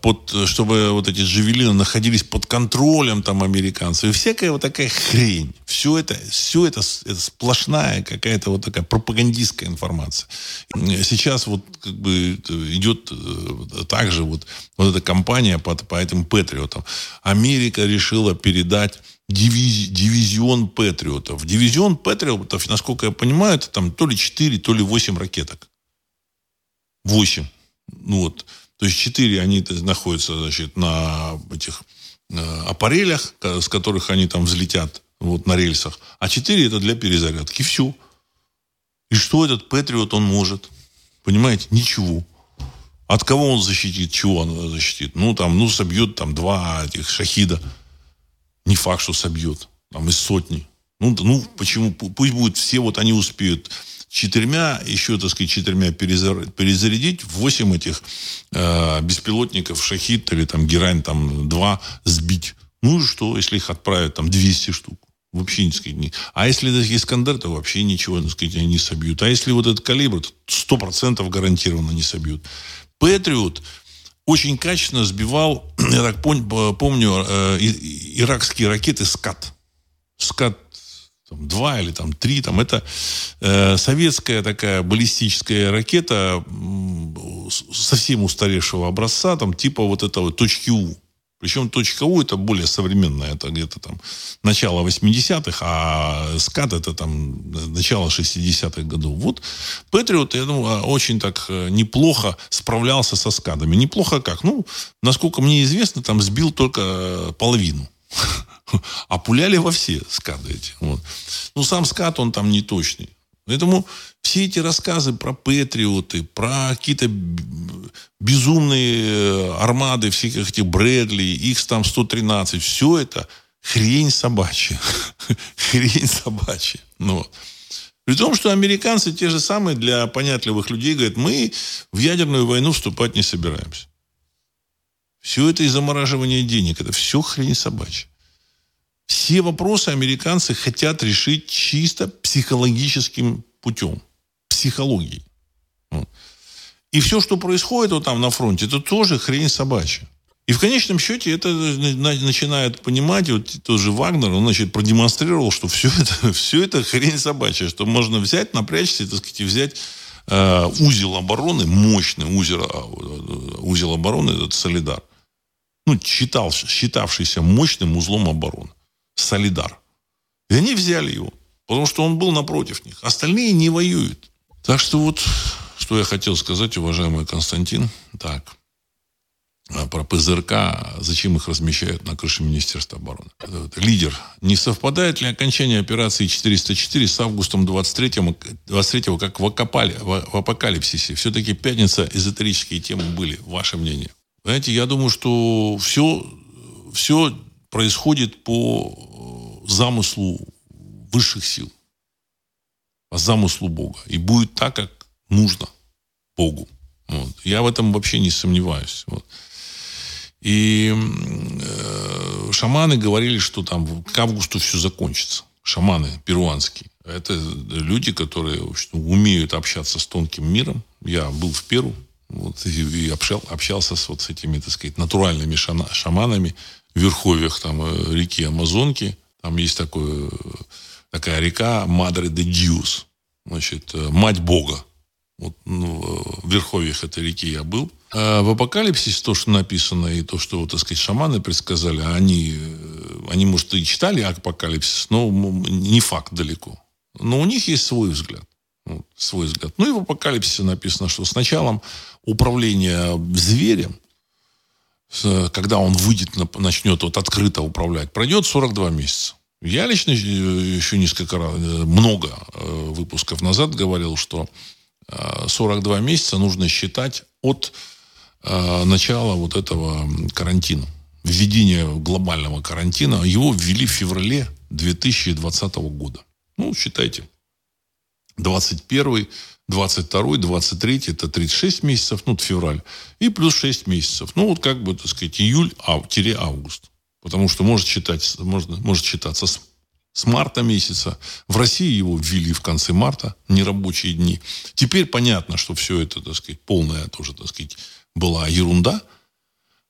под, чтобы вот эти джавелины находились под контролем там американцев. И всякая вот такая хрень. Все это, все это, это сплошная какая-то вот такая пропагандистская информация. Сейчас вот как бы идет э, также вот, вот эта кампания по, по этим патриотам. Америка решила передать дивизи, дивизион патриотов. Дивизион патриотов, насколько я понимаю, это там то ли 4, то ли 8 ракеток. 8. Ну вот. То есть четыре они находятся значит, на этих э, аппарелях, с которых они там взлетят вот, на рельсах. А четыре это для перезарядки. Все. И что этот Патриот он может? Понимаете? Ничего. От кого он защитит? Чего он защитит? Ну, там, ну, собьет там два этих шахида. Не факт, что собьет. Там из сотни. Ну, ну почему? Пусть будет все, вот они успеют четырьмя, еще, так сказать, четырьмя перезарядить, восемь этих э, беспилотников «Шахид» или там «Герань» там два сбить. Ну и что, если их отправят там 200 штук? Вообще, не сказать, не. А если это «Искандер», то вообще ничего, так сказать, они не собьют. А если вот этот калибр, то сто процентов гарантированно не собьют. «Патриот» очень качественно сбивал, я так помню, э, иракские ракеты «Скат». «Скат» там, два или там три, там это э, советская такая баллистическая ракета э, совсем устаревшего образца, там типа вот этого точки У. Причем точка У это более современная, это где-то там начало 80-х, а скат это там начало 60-х годов. Вот Патриот, я думаю, очень так э, неплохо справлялся со скадами. Неплохо как? Ну, насколько мне известно, там сбил только э, половину. А пуляли во все скады эти. Вот. Ну, сам скат, он там не точный. Поэтому все эти рассказы про патриоты, про какие-то безумные э, армады всех этих Брэдли, их там 113, все это хрень собачья. хрень собачья. Ну, При том, что американцы те же самые для понятливых людей говорят, мы в ядерную войну вступать не собираемся. Все это из замораживания денег. Это все хрень собачья. Все вопросы американцы хотят решить чисто психологическим путем. Психологией. И все, что происходит вот там на фронте, это тоже хрень собачья. И в конечном счете это начинает понимать, вот тоже Вагнер, он, значит, продемонстрировал, что все это, все это хрень собачья, что можно взять, напрячься, так сказать, и взять э, узел обороны, мощный узел, э, узел обороны, этот Солидар, ну, считал, считавшийся мощным узлом обороны. Солидар. И они взяли его, потому что он был напротив них. Остальные не воюют. Так что вот, что я хотел сказать, уважаемый Константин. Так, а про ПЗРК, зачем их размещают на крыше Министерства обороны. Лидер. Не совпадает ли окончание операции 404 с августом 23, 23 как в, окопали, в апокалипсисе? Все-таки пятница, эзотерические темы были. Ваше мнение? Знаете, я думаю, что все, все происходит по э, замыслу высших сил, по замыслу Бога. И будет так, как нужно Богу. Вот. Я в этом вообще не сомневаюсь. Вот. И э, шаманы говорили, что там к августу все закончится. Шаманы перуанские. Это люди, которые общем, умеют общаться с тонким миром. Я был в Перу вот, и, и общал, общался с, вот, с этими, так сказать, натуральными шаманами верховьях там, э, реки Амазонки. Там есть такое, такая река Мадре де Диус. Значит, э, мать Бога. Вот, ну, в верховьях этой реки я был. А в апокалипсисе то, что написано, и то, что, так сказать, шаманы предсказали, они, э, они, может, и читали апокалипсис, но не факт далеко. Но у них есть свой взгляд. Вот, свой взгляд. Ну и в апокалипсисе написано, что с началом управления зверем, когда он выйдет, начнет вот открыто управлять, пройдет 42 месяца. Я лично э, еще несколько раз, э, много выпусков назад говорил, что 42 месяца нужно считать от э, начала вот этого карантина. Введение глобального карантина. Его ввели в феврале 2020 года. Ну, считайте. 21 22 23 это 36 месяцев, ну, февраль. И плюс 6 месяцев. Ну, вот как бы, так сказать, июль-август. Потому что может, считать, можно, может считаться с с марта месяца. В России его ввели в конце марта, нерабочие дни. Теперь понятно, что все это, так сказать, полная тоже, так сказать, была ерунда.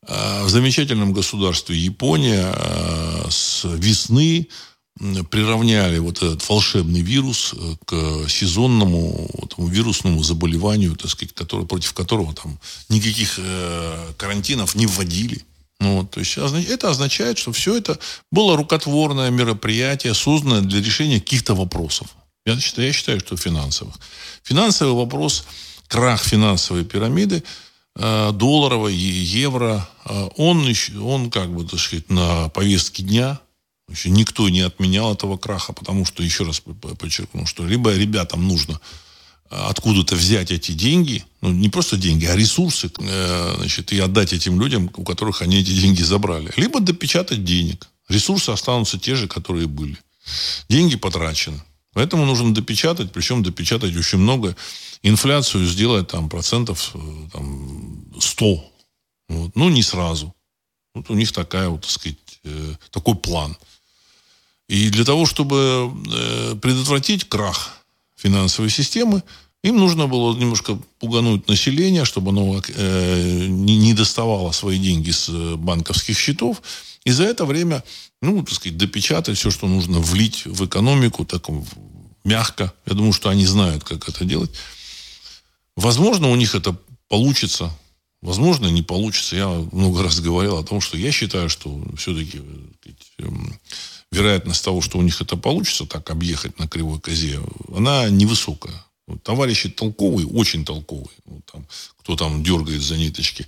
А в замечательном государстве Япония а, с весны приравняли вот этот волшебный вирус э, к сезонному этому вирусному заболеванию, так сказать, который, против которого там никаких э, карантинов не вводили. Ну, вот, то есть это означает, что все это было рукотворное мероприятие, созданное для решения каких-то вопросов. Я считаю, я считаю, что финансовых. Финансовый вопрос, крах финансовой пирамиды, э, долларовой, евро, э, он, он как бы, так сказать, на повестке дня. Еще никто не отменял этого краха, потому что, еще раз подчеркну, что либо ребятам нужно откуда-то взять эти деньги, ну, не просто деньги, а ресурсы, э, значит, и отдать этим людям, у которых они эти деньги забрали. Либо допечатать денег. Ресурсы останутся те же, которые были. Деньги потрачены. Поэтому нужно допечатать, причем допечатать очень много. Инфляцию сделать там процентов э, там, 100. Вот. Ну, не сразу. Вот у них такая вот, так сказать, э, такой план. И для того, чтобы э, предотвратить крах финансовой системы, им нужно было немножко пугануть население, чтобы оно э, не, доставало свои деньги с э, банковских счетов. И за это время, ну, так сказать, допечатать все, что нужно влить в экономику, так мягко. Я думаю, что они знают, как это делать. Возможно, у них это получится. Возможно, не получится. Я много раз говорил о том, что я считаю, что все-таки вероятность того, что у них это получится, так объехать на кривой козе, она невысокая. Товарищи толковые, очень толковые. Вот там, кто там дергает за ниточки.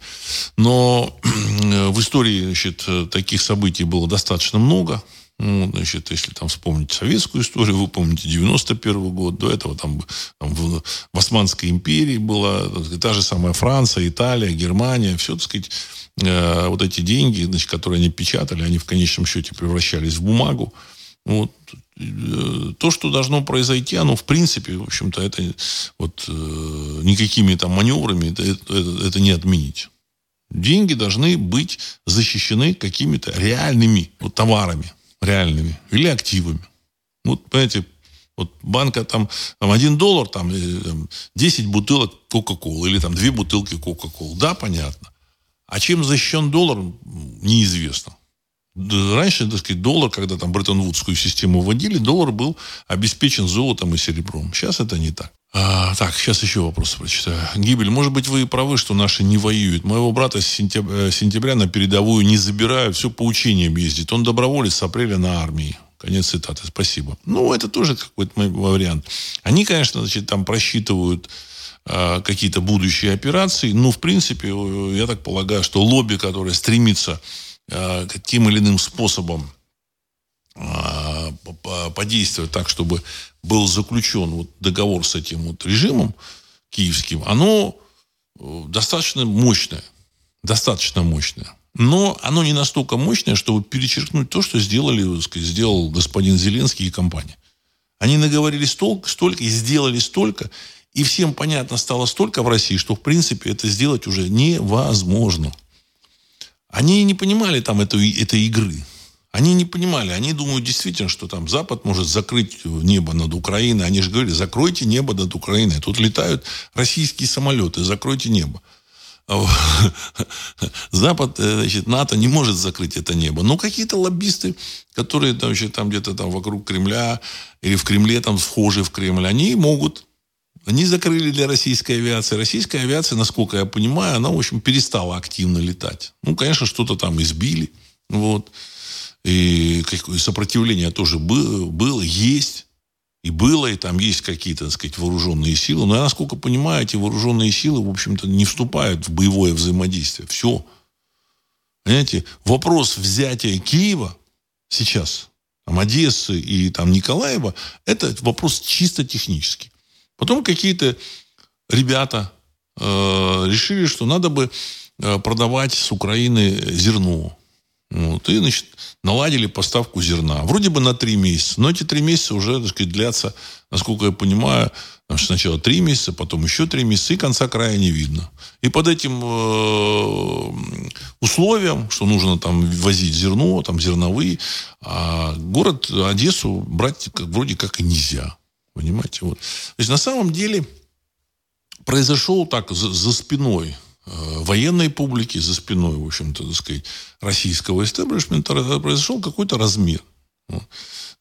Но в истории значит, таких событий было достаточно много. Ну, значит, если там вспомнить советскую историю, вы помните 91 год, до этого там, там в, в Османской империи была та же самая Франция, Италия, Германия, все, так сказать, э, вот эти деньги, значит, которые они печатали, они в конечном счете превращались в бумагу. Вот, Э, то, что должно произойти, оно в принципе, в общем-то, это вот э, никакими там маневрами это, это, это не отменить. Деньги должны быть защищены какими-то реальными вот, товарами, реальными или активами. Вот, понимаете, вот банка там, там один доллар, там, э, там 10 бутылок Кока-Колы или там две бутылки Кока-Колы. Да, понятно. А чем защищен доллар, неизвестно. Раньше, так сказать, доллар, когда там Бреттон-Вудскую систему вводили, доллар был обеспечен золотом и серебром. Сейчас это не так. А, так, сейчас еще вопрос прочитаю. Гибель, может быть, вы правы, что наши не воюют. Моего брата с сентября, э, сентября на передовую не забирают, все по учениям ездит. Он доброволец с апреля на армии. Конец цитаты. Спасибо. Ну, это тоже какой-то вариант. Они, конечно, значит, там просчитывают э, какие-то будущие операции. Но, в принципе, я так полагаю, что лобби, которое стремится Э, каким или иным способом э, подействовать так, чтобы был заключен вот договор с этим вот режимом киевским, оно э, достаточно мощное. Достаточно мощное. Но оно не настолько мощное, чтобы перечеркнуть то, что сделали, сказать, сделал господин Зеленский и компания. Они наговорили столько, столько и сделали столько, и всем понятно стало столько в России, что в принципе это сделать уже невозможно. Они не понимали там этой, этой игры. Они не понимали. Они думают действительно, что там Запад может закрыть небо над Украиной. Они же говорили, закройте небо над Украиной. Тут летают российские самолеты, закройте небо. Запад, э, значит, НАТО не может закрыть это небо. Но какие-то лоббисты, которые там, значит, там где-то там вокруг Кремля или в Кремле, там вхожи в Кремль, они могут. Они закрыли для российской авиации. Российская авиация, насколько я понимаю, она, в общем, перестала активно летать. Ну, конечно, что-то там избили. Вот. И сопротивление тоже было, было есть. И было, и там есть какие-то, так сказать, вооруженные силы. Но насколько понимаю, эти вооруженные силы, в общем-то, не вступают в боевое взаимодействие. Все. Понимаете, вопрос взятия Киева сейчас, там, Одессы и там, Николаева, это вопрос чисто технический. Потом какие-то ребята э, решили, что надо бы э, продавать с Украины зерно. Вот, и, значит, наладили поставку зерна. Вроде бы на три месяца. Но эти три месяца уже, так сказать, длятся, насколько я понимаю, сначала три месяца, потом еще три месяца, и конца края не видно. И под этим э, условием, что нужно там возить зерно, там зерновые, а город Одессу брать как, вроде как и нельзя. Понимаете? Вот. То есть на самом деле произошел так за, за спиной военной публики, за спиной, в общем-то, так сказать, российского истеблишмента произошел какой-то размер.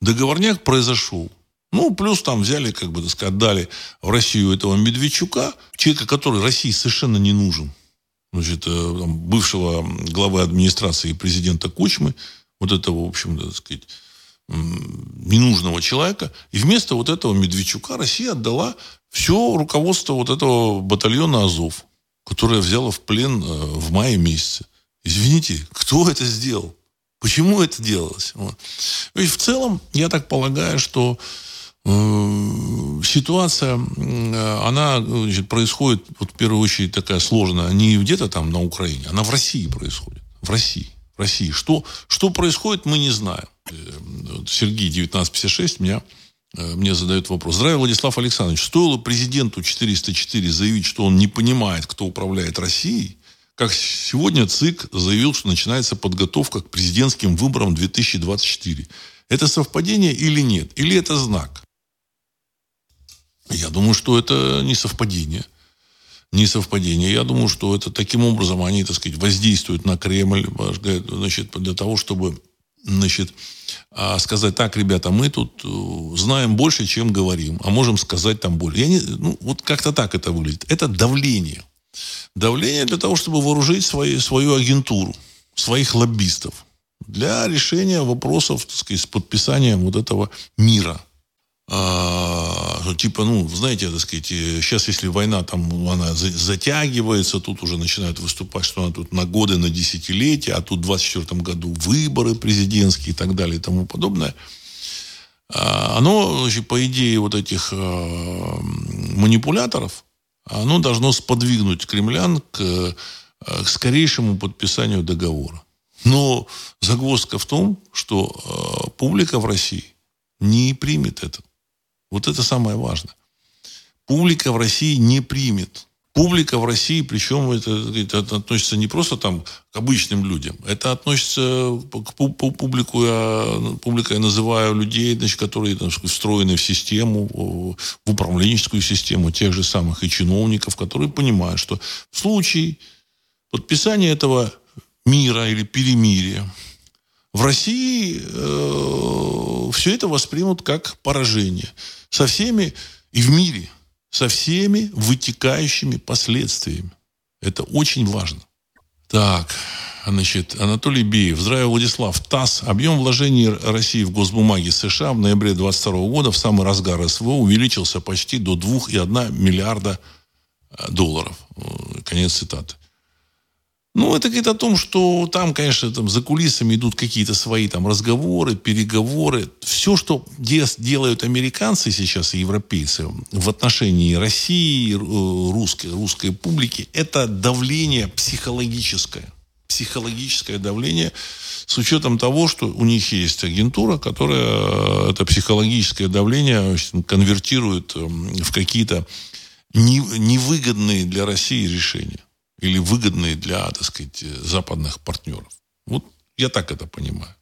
Договорняк произошел. Ну, плюс там взяли, как бы, так сказать, отдали в Россию этого Медведчука, человека, который России совершенно не нужен. Значит, э, там, бывшего главы администрации президента Кучмы, вот этого, в общем, так сказать, ненужного человека. И вместо вот этого Медведчука Россия отдала все руководство вот этого батальона Азов которая взяла в плен э, в мае месяце. Извините, кто это сделал? Почему это делалось? Вот. Ведь в целом, я так полагаю, что э, ситуация, э, она значит, происходит, вот, в первую очередь, такая сложная, не где-то там на Украине, она в России происходит. В России. В России. Что, что происходит, мы не знаем. Сергей 1956 меня мне задают вопрос. Здравия, Владислав Александрович. Стоило президенту 404 заявить, что он не понимает, кто управляет Россией, как сегодня ЦИК заявил, что начинается подготовка к президентским выборам 2024. Это совпадение или нет? Или это знак? Я думаю, что это не совпадение. Не совпадение. Я думаю, что это таким образом они, так сказать, воздействуют на Кремль значит, для того, чтобы значит, а сказать, так, ребята, мы тут э, знаем больше, чем говорим, а можем сказать там больше. Я не, ну, вот как-то так это выглядит. Это давление. Давление для того, чтобы вооружить свои, свою агентуру, своих лоббистов для решения вопросов, так сказать, с подписанием вот этого мира – а, ну, типа, ну, знаете, так сказать, сейчас, если война там, она затягивается, тут уже начинают выступать, что она тут на годы, на десятилетия, а тут в 24 году выборы президентские и так далее и тому подобное. А, оно, значит, по идее вот этих а, манипуляторов, оно должно сподвигнуть кремлян к, а, к скорейшему подписанию договора. Но загвоздка в том, что а, публика в России не примет это. Вот это самое важное. Публика в России не примет. Публика в России, причем это, это относится не просто там к обычным людям, это относится к публику, я, публика я называю людей, значит, которые там, встроены в систему, в управленческую систему тех же самых и чиновников, которые понимают, что в случае подписания этого мира или перемирия в России э, все это воспримут как поражение со всеми и в мире, со всеми вытекающими последствиями. Это очень важно. Так, значит, Анатолий Беев. Здравия, Владислав. ТАСС. Объем вложений России в госбумаги США в ноябре 2022 года в самый разгар СВО увеличился почти до 2,1 миллиарда э, долларов. Э, конец цитаты. Ну, это говорит о том, что там, конечно, там за кулисами идут какие-то свои там разговоры, переговоры. Все, что делают американцы сейчас и европейцы в отношении России, э, русской, русской публики, это давление психологическое. Психологическое давление с учетом того, что у них есть агентура, которая это психологическое давление конвертирует эм, в какие-то невыгодные для России решения. Или выгодные для, так сказать, западных партнеров. Вот я так это понимаю.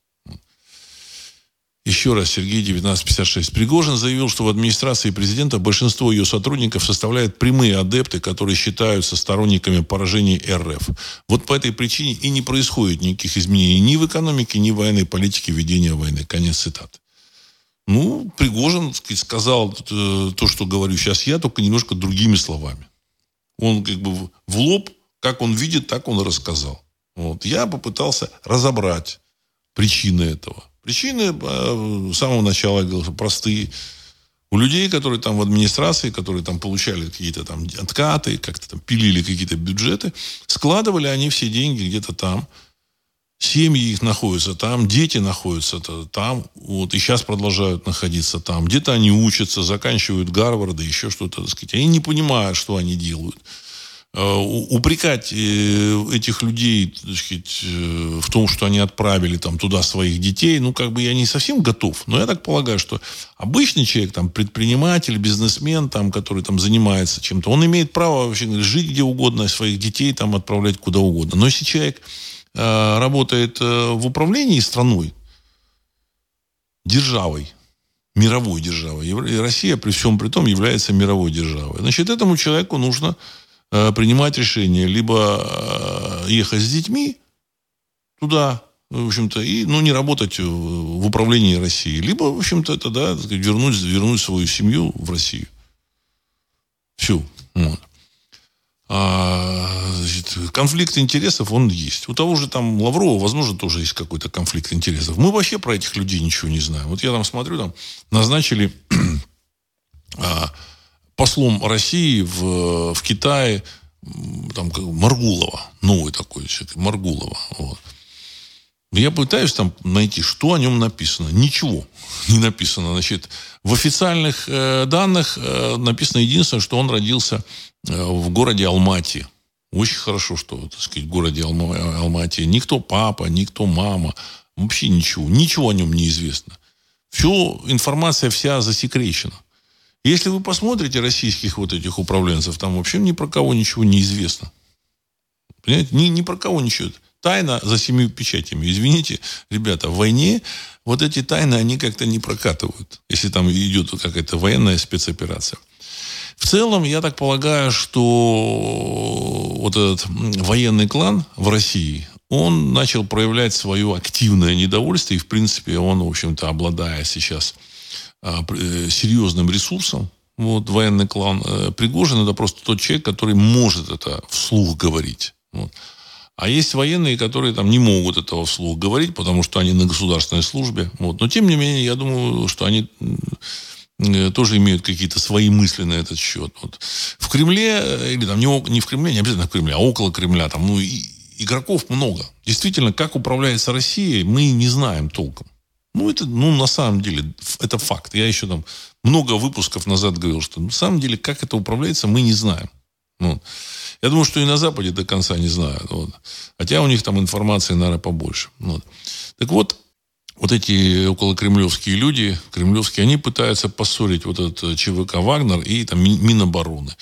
Еще раз, Сергей 1956. Пригожин заявил, что в администрации президента большинство ее сотрудников составляют прямые адепты, которые считаются сторонниками поражений РФ. Вот по этой причине и не происходит никаких изменений ни в экономике, ни в военной политике ведения войны. Конец цитаты. Ну, Пригожин сказал э, то, что говорю сейчас я, только немножко другими словами. Он как бы в лоб, как он видит, так он рассказал. Вот. Я попытался разобрать причины этого. Причины э, с самого начала, я говорил, простые. У людей, которые там в администрации, которые там получали какие-то там откаты, как-то там пилили какие-то бюджеты, складывали они все деньги где-то там. Семьи их находятся там, дети находятся там, вот, и сейчас продолжают находиться там. Где-то они учатся, заканчивают Гарвард, еще что-то, так сказать. Они не понимают, что они делают. Э, упрекать э, этих людей так сказать, э, в том, что они отправили там, туда своих детей, ну, как бы я не совсем готов. Но я так полагаю, что обычный человек, там, предприниматель, бизнесмен, там, который там занимается чем-то, он имеет право вообще жить где угодно, своих детей там отправлять куда угодно. Но если человек э, работает в управлении страной, державой, мировой державой, Россия при всем при том является мировой державой, значит, этому человеку нужно принимать решение либо э, ехать с детьми туда, в общем-то, и, ну, не работать в управлении России, либо, в общем-то, тогда вернуть, вернуть свою семью в Россию. Все. Вот. А, значит, конфликт интересов, он есть. У того же там Лаврова, возможно, тоже есть какой-то конфликт интересов. Мы вообще про этих людей ничего не знаем. Вот я там смотрю, там назначили а, послом России в, в Китае там, Маргулова, новый такой человек, Маргулова. Вот. Я пытаюсь там найти, что о нем написано. Ничего не написано. Значит, в официальных э, данных э, написано единственное, что он родился э, в городе Алмати. Очень хорошо, что, так сказать, в городе Алма- Алмати. Никто папа, никто мама. Вообще ничего. Ничего о нем не известно. Все, информация вся засекречена. Если вы посмотрите российских вот этих управленцев, там вообще ни про кого ничего не известно. Понимаете? Ни, ни про кого ничего. Тайна за семью печатями. Извините, ребята, в войне вот эти тайны, они как-то не прокатывают, если там идет какая-то военная спецоперация. В целом, я так полагаю, что вот этот военный клан в России, он начал проявлять свое активное недовольство, и, в принципе, он, в общем-то, обладая сейчас серьезным ресурсом. Вот, военный клан э, Пригожин это просто тот человек, который может это вслух говорить. Вот. А есть военные, которые там не могут этого вслух говорить, потому что они на государственной службе. Вот. Но тем не менее, я думаю, что они э, тоже имеют какие-то свои мысли на этот счет. Вот. В Кремле, или там не, не в Кремле, не обязательно в Кремле, а около Кремля, там, ну, и, игроков много. Действительно, как управляется Россией, мы не знаем толком. Ну, это, ну, на самом деле, это факт. Я еще там много выпусков назад говорил, что на самом деле, как это управляется, мы не знаем. Ну, я думаю, что и на Западе до конца не знают. Вот. Хотя у них там информации, наверное, побольше. Вот. Так вот, вот эти около кремлевские люди, кремлевские, они пытаются поссорить вот этот ЧВК «Вагнер» и там Минобороны.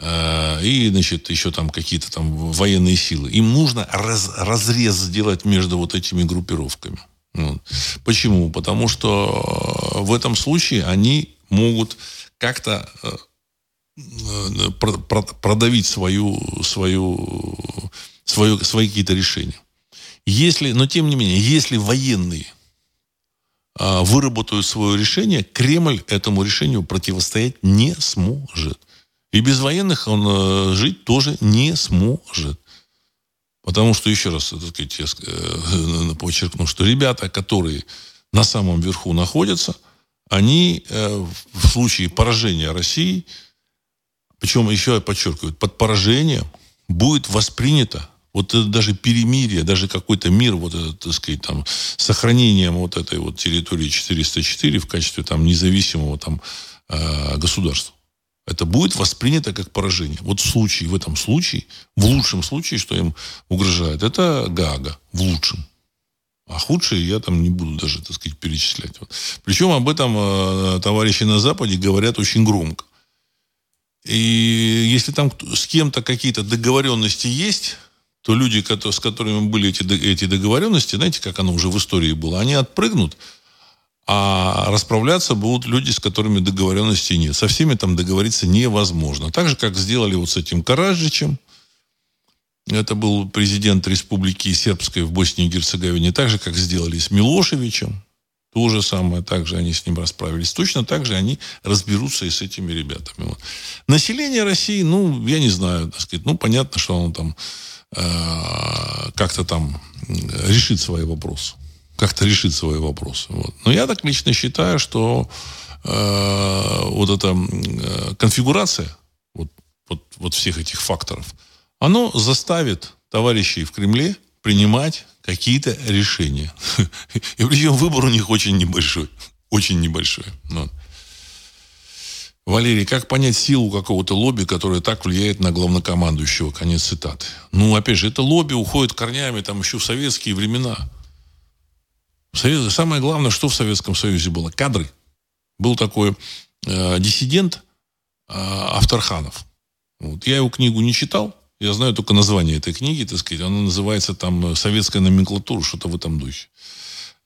Э, и, значит, еще там какие-то там военные силы. Им нужно раз, разрез сделать между вот этими группировками. Почему? Потому что э, в этом случае они могут как-то э, э, продавить свою, свою, свою, свои какие-то решения. Если, но тем не менее, если военные выработают свое решение, Кремль этому решению противостоять не сможет. И без военных он жить тоже не сможет. Потому что, еще раз, так сказать, я э, подчеркну, что ребята, которые на самом верху находятся, они э, в случае поражения России, причем еще я подчеркиваю, под поражением будет воспринято вот это даже перемирие, даже какой-то мир, вот это, так сказать, там, сохранением вот этой вот территории 404 в качестве там независимого там э, государства это будет воспринято как поражение. Вот в случае, в этом случае, в лучшем случае, что им угрожает, это Гага. В лучшем. А худшие я там не буду даже, так сказать, перечислять. Вот. Причем об этом э, товарищи на Западе говорят очень громко. И если там с кем-то какие-то договоренности есть, то люди, с которыми были эти, эти договоренности, знаете, как оно уже в истории было, они отпрыгнут, а расправляться будут люди, с которыми договоренности нет. Со всеми там договориться невозможно. Так же, как сделали вот с этим Караджичем. Это был президент Республики Сербской в Боснии и Герцеговине. Так же, как сделали с Милошевичем. То же самое, также они с ним расправились. Точно так же они разберутся и с этими ребятами. Вот. Население России, ну, я не знаю, так сказать, ну, понятно, что оно там э, как-то там решит свои вопросы. Как-то решит свои вопросы. Вот. Но я так лично считаю, что э, вот эта э, конфигурация вот, вот, вот всех этих факторов, оно заставит товарищей в Кремле принимать какие-то решения. И причем выбор у них очень небольшой. Очень небольшой. Ну. Валерий, как понять силу какого-то лобби, которое так влияет на главнокомандующего? Конец цитаты. Ну, опять же, это лобби уходит корнями там еще в советские времена. Совет... Самое главное, что в Советском Союзе было? Кадры. Был такой э, диссидент э, Авторханов. Вот. Я его книгу не читал, я знаю только название этой книги, так сказать. Она называется там «Советская номенклатура», что-то в этом духе.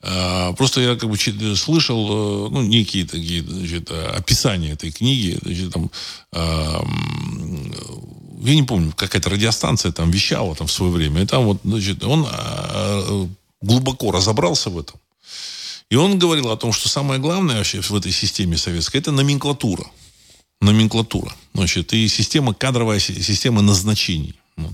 А, просто я как бы слышал э, ну, некие такие значит, описания этой книги. Значит, там, я не помню, какая-то радиостанция там вещала там в свое время. И там вот, значит, он глубоко разобрался в этом. И он говорил о том, что самое главное вообще в этой системе советской – это номенклатура номенклатура. Значит, и система, кадровая система назначений. Вот.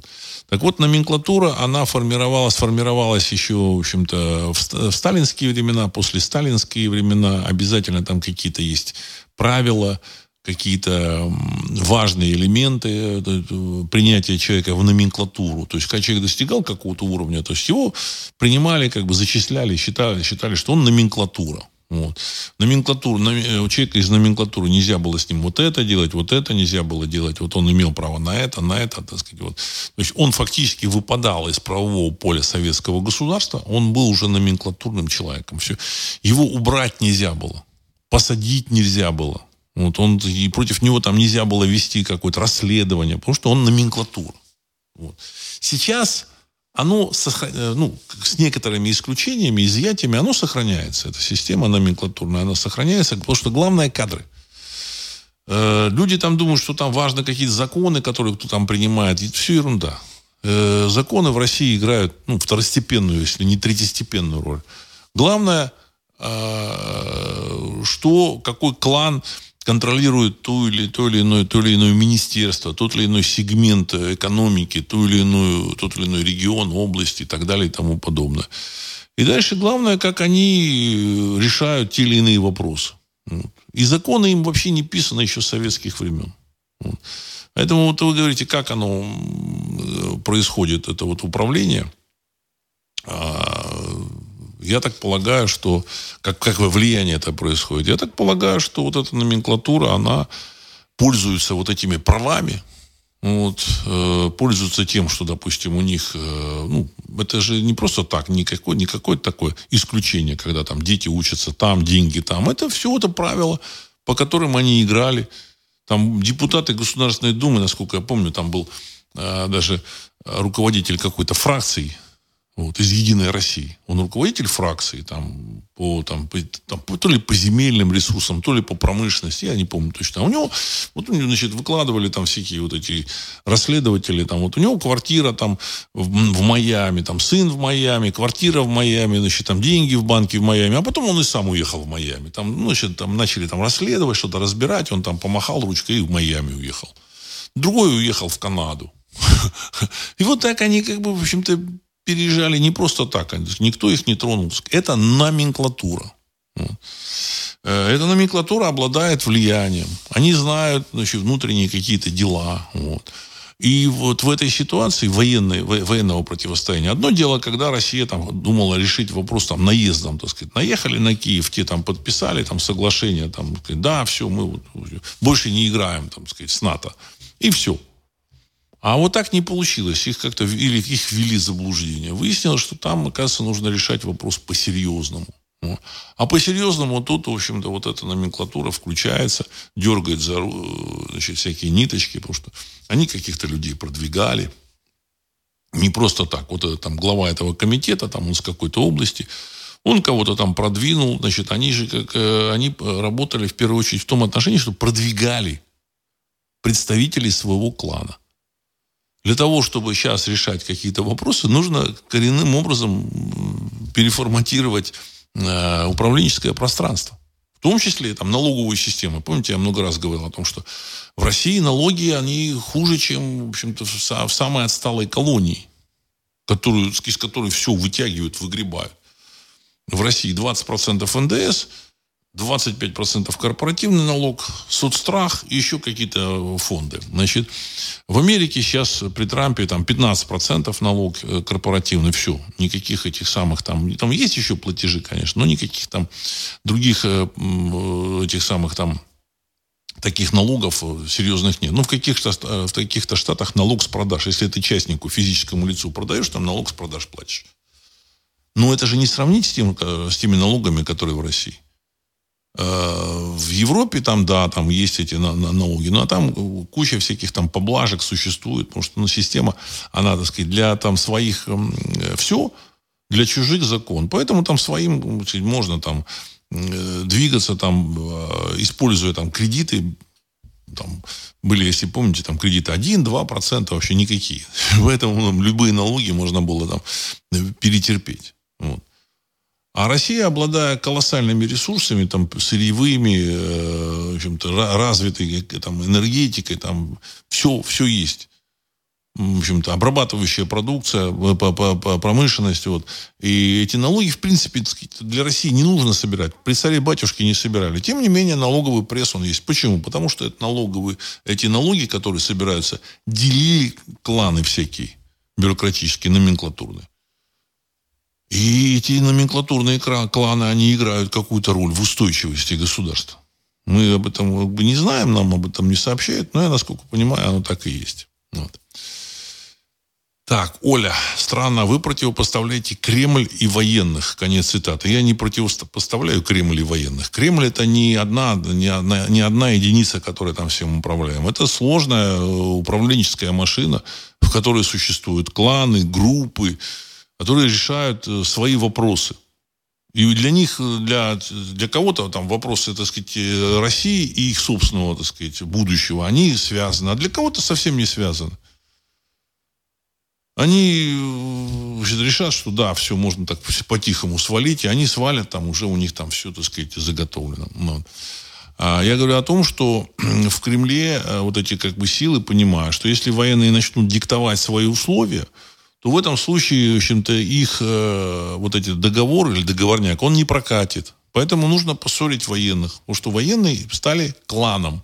Так вот, номенклатура, она формировалась, сформировалась еще, в общем-то, в, в сталинские времена, после сталинские времена. Обязательно там какие-то есть правила, какие-то важные элементы э, э, принятия человека в номенклатуру. То есть, когда человек достигал какого-то уровня, то есть его принимали, как бы зачисляли, считали, считали что он номенклатура. Вот. Номенклатуру, э, у человека из номенклатуры нельзя было с ним вот это делать, вот это нельзя было делать. Вот он имел право на это, на это, так сказать. Вот. То есть он фактически выпадал из правового поля советского государства, он был уже номенклатурным человеком. Все. Его убрать нельзя было, посадить нельзя было. Вот он, и против него там нельзя было вести какое-то расследование, потому что он номенклатура. Вот. Сейчас оно, э, ну, с некоторыми исключениями, изъятиями, оно сохраняется. Эта система номенклатурная, она сохраняется, потому что главное кадры. Э, люди там думают, что там важны какие-то законы, которые кто там принимает. Это все ерунда. Э, законы в России играют ну, второстепенную, если не третьестепенную роль. Главное, что, какой клан контролирует ту или, то, или иное, то или иное министерство, тот или иной сегмент экономики, ту или иную, тот или иной регион, область и так далее и тому подобное. И дальше главное, как они решают те или иные вопросы. И законы им вообще не писаны еще с советских времен. Поэтому вот вы говорите, как оно происходит, это вот управление. Я так полагаю, что как, как влияние это происходит. Я так полагаю, что вот эта номенклатура, она пользуется вот этими правами, вот, э, пользуются тем, что, допустим, у них, э, ну, это же не просто так, никакое, не какое-то такое исключение, когда там дети учатся там, деньги там. Это все это правила, по которым они играли. Там депутаты Государственной Думы, насколько я помню, там был э, даже руководитель какой-то фракции, вот, из «Единой России». Он руководитель фракции, там, по, там, по, там, то ли по земельным ресурсам, то ли по промышленности, я не помню точно. А у него, вот у него, значит, выкладывали там всякие вот эти расследователи, там, вот у него квартира там в, в Майами, там, сын в Майами, квартира в Майами, значит, там, деньги в банке в Майами, а потом он и сам уехал в Майами. Там, ну, значит, там начали там расследовать, что-то разбирать, он там помахал ручкой и в Майами уехал. Другой уехал в Канаду. И вот так они, как бы, в общем-то, переезжали не просто так, никто их не тронул. Это номенклатура. Э, эта номенклатура обладает влиянием. Они знают значит, внутренние какие-то дела. Вот. И вот в этой ситуации военной, военного противостояния, одно дело, когда Россия там думала решить вопрос там наездом, так сказать, наехали на Киев, те там подписали там соглашение, там, да, все, мы вот, больше не играем, там, сказать, с НАТО. И все. А вот так не получилось. Их как-то или их ввели в заблуждение. Выяснилось, что там, оказывается, нужно решать вопрос по-серьезному. А по-серьезному тут, в общем-то, вот эта номенклатура включается, дергает за значит, всякие ниточки, потому что они каких-то людей продвигали. Не просто так. Вот это, там глава этого комитета, там он с какой-то области, он кого-то там продвинул, значит, они же как, э, они работали в первую очередь в том отношении, что продвигали представителей своего клана. Для того, чтобы сейчас решать какие-то вопросы, нужно коренным образом переформатировать э, управленческое пространство. В том числе там, налоговую систему. Помните, я много раз говорил о том, что в России налоги, они хуже, чем в, общем-то, в самой отсталой колонии, которую, из которой все вытягивают, выгребают. В России 20% НДС – 25% корпоративный налог, соцстрах и еще какие-то фонды. Значит, в Америке сейчас при Трампе там 15% налог э, корпоративный, все. Никаких этих самых там, там есть еще платежи, конечно, но никаких там других э, этих самых там таких налогов э, серьезных нет. Ну, в каких-то, в каких-то штатах налог с продаж. Если ты частнику, физическому лицу продаешь, там налог с продаж платишь. Но это же не сравнить с, тем, с теми налогами, которые в России. Э, в Европе там, да, там есть эти налоги, но там куча всяких там поблажек существует, потому что ну, система, она, так сказать, для там своих э, все, для чужих закон. Поэтому там своим можно там э, двигаться, там, используя там кредиты, там были, если помните, там кредиты 1-2%, вообще никакие. Поэтому ну, любые налоги можно было там перетерпеть. Вот. А Россия, обладая колоссальными ресурсами, там, сырьевыми, э, в развитой там, энергетикой, там, все, все есть. В общем-то, обрабатывающая продукция, э, по, по, по промышленности. Вот. И эти налоги, в принципе, для России не нужно собирать. При царе батюшки не собирали. Тем не менее, налоговый пресс он есть. Почему? Потому что это налоговые, эти налоги, которые собираются, делили кланы всякие бюрократические, номенклатурные. И эти номенклатурные кланы, они играют какую-то роль в устойчивости государства. Мы об этом как бы не знаем, нам об этом не сообщают, но я, насколько понимаю, оно так и есть. Вот. Так, Оля, странно, вы противопоставляете Кремль и военных. Конец цитаты. Я не противопоставляю Кремль и военных. Кремль это не одна, не одна, не одна единица, которой там всем управляем. Это сложная э, управленческая машина, в которой существуют кланы, группы, которые решают э, свои вопросы. И для них, э, для, для кого-то там вопросы, так сказать, э, России и их собственного, так сказать, будущего, они связаны, а для кого-то совсем не связаны. Они значит, решат, что да, все можно так по-тихому свалить, и они свалят, там уже у них там все, так сказать, заготовлено. Вот. А я говорю о том, что в Кремле вот эти как бы силы понимают, что если военные начнут диктовать свои условия, то в этом случае, в общем-то, их э, вот эти договоры или договорняк, он не прокатит. Поэтому нужно поссорить военных. Потому что военные стали кланом.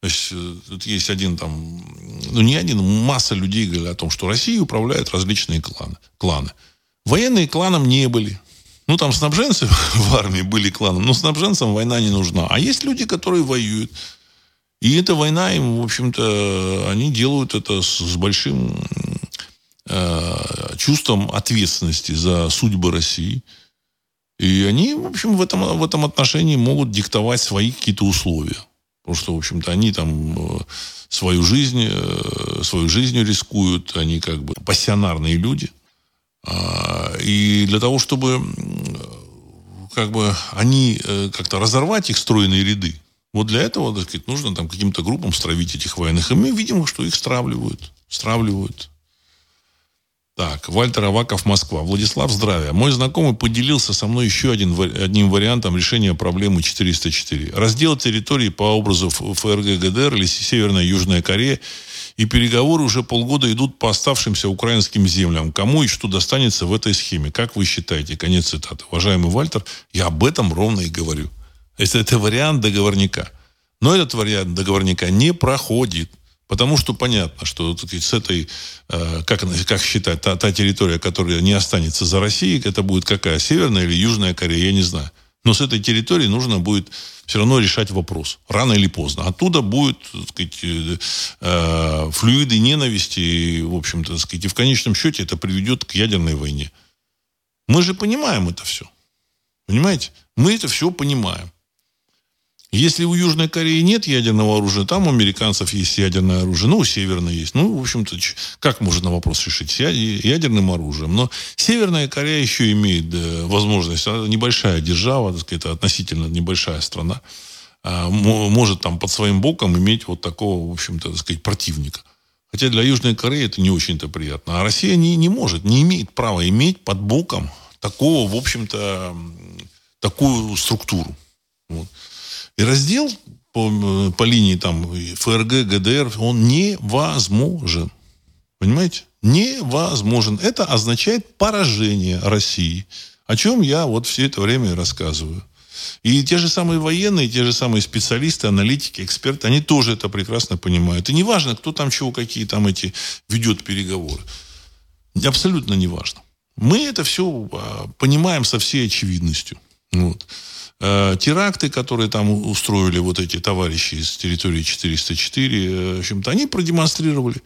То есть, э, тут есть один там, ну не один, масса людей говорили о том, что Россией управляют различные кланы. кланы. Военные кланом не были. Ну, там снабженцы в армии были кланом, но снабженцам война не нужна. А есть люди, которые воюют. И эта война им, в общем-то, они делают это с, с большим Э, чувством ответственности за судьбы России. И они, в общем, в этом, в этом отношении могут диктовать свои какие-то условия. Потому что, в общем-то, они там э, свою жизнь, э, свою жизнью рискуют, они как бы пассионарные люди. А, и для того, чтобы как бы они как-то разорвать их стройные ряды, вот для этого, так сказать, нужно там каким-то группам стравить этих военных. И мы видим, что их стравливают. Стравливают. Так, Вальтер Аваков, Москва. Владислав, здравия. Мой знакомый поделился со мной еще один, одним вариантом решения проблемы 404. Раздел территории по образу ФРГ ГДР или Северная Южная Корея и переговоры уже полгода идут по оставшимся украинским землям. Кому и что достанется в этой схеме? Как вы считаете? Конец цитаты. Уважаемый Вальтер, я об этом ровно и говорю. Это, это вариант договорника. Но этот вариант договорника не проходит. Потому что понятно, что с этой, э, как, как считать, та, та территория, которая не останется за Россией, это будет какая? Северная или Южная Корея, я не знаю. Но с этой территории нужно будет все равно решать вопрос. Рано или поздно. Оттуда будет, так сказать, э, э, флюиды ненависти. И, в общем-то, так сказать, и в конечном счете это приведет к ядерной войне. Мы же понимаем это все. Понимаете? Мы это все понимаем. Если у Южной Кореи нет ядерного оружия, там у американцев есть ядерное оружие, ну, у Северной есть. Ну, в общем-то, как можно вопрос решить? Ядерным оружием. Но Северная Корея еще имеет э, возможность, она небольшая держава, так сказать, относительно небольшая страна, а, может там под своим боком иметь вот такого, в общем-то, так сказать, противника. Хотя для Южной Кореи это не очень-то приятно. А Россия не, не может, не имеет права иметь под боком такого, в общем-то, такую структуру. Вот. И раздел по, по линии там ФРГ, ГДР, он невозможен. Понимаете? Невозможен. Это означает поражение России. О чем я вот все это время рассказываю. И те же самые военные, те же самые специалисты, аналитики, эксперты, они тоже это прекрасно понимают. И неважно, кто там чего, какие там эти ведет переговоры. Абсолютно неважно. Мы это все а, понимаем со всей очевидностью. Вот. Э, теракты, которые там устроили вот эти товарищи из территории 404, э, в общем-то, они продемонстрировали,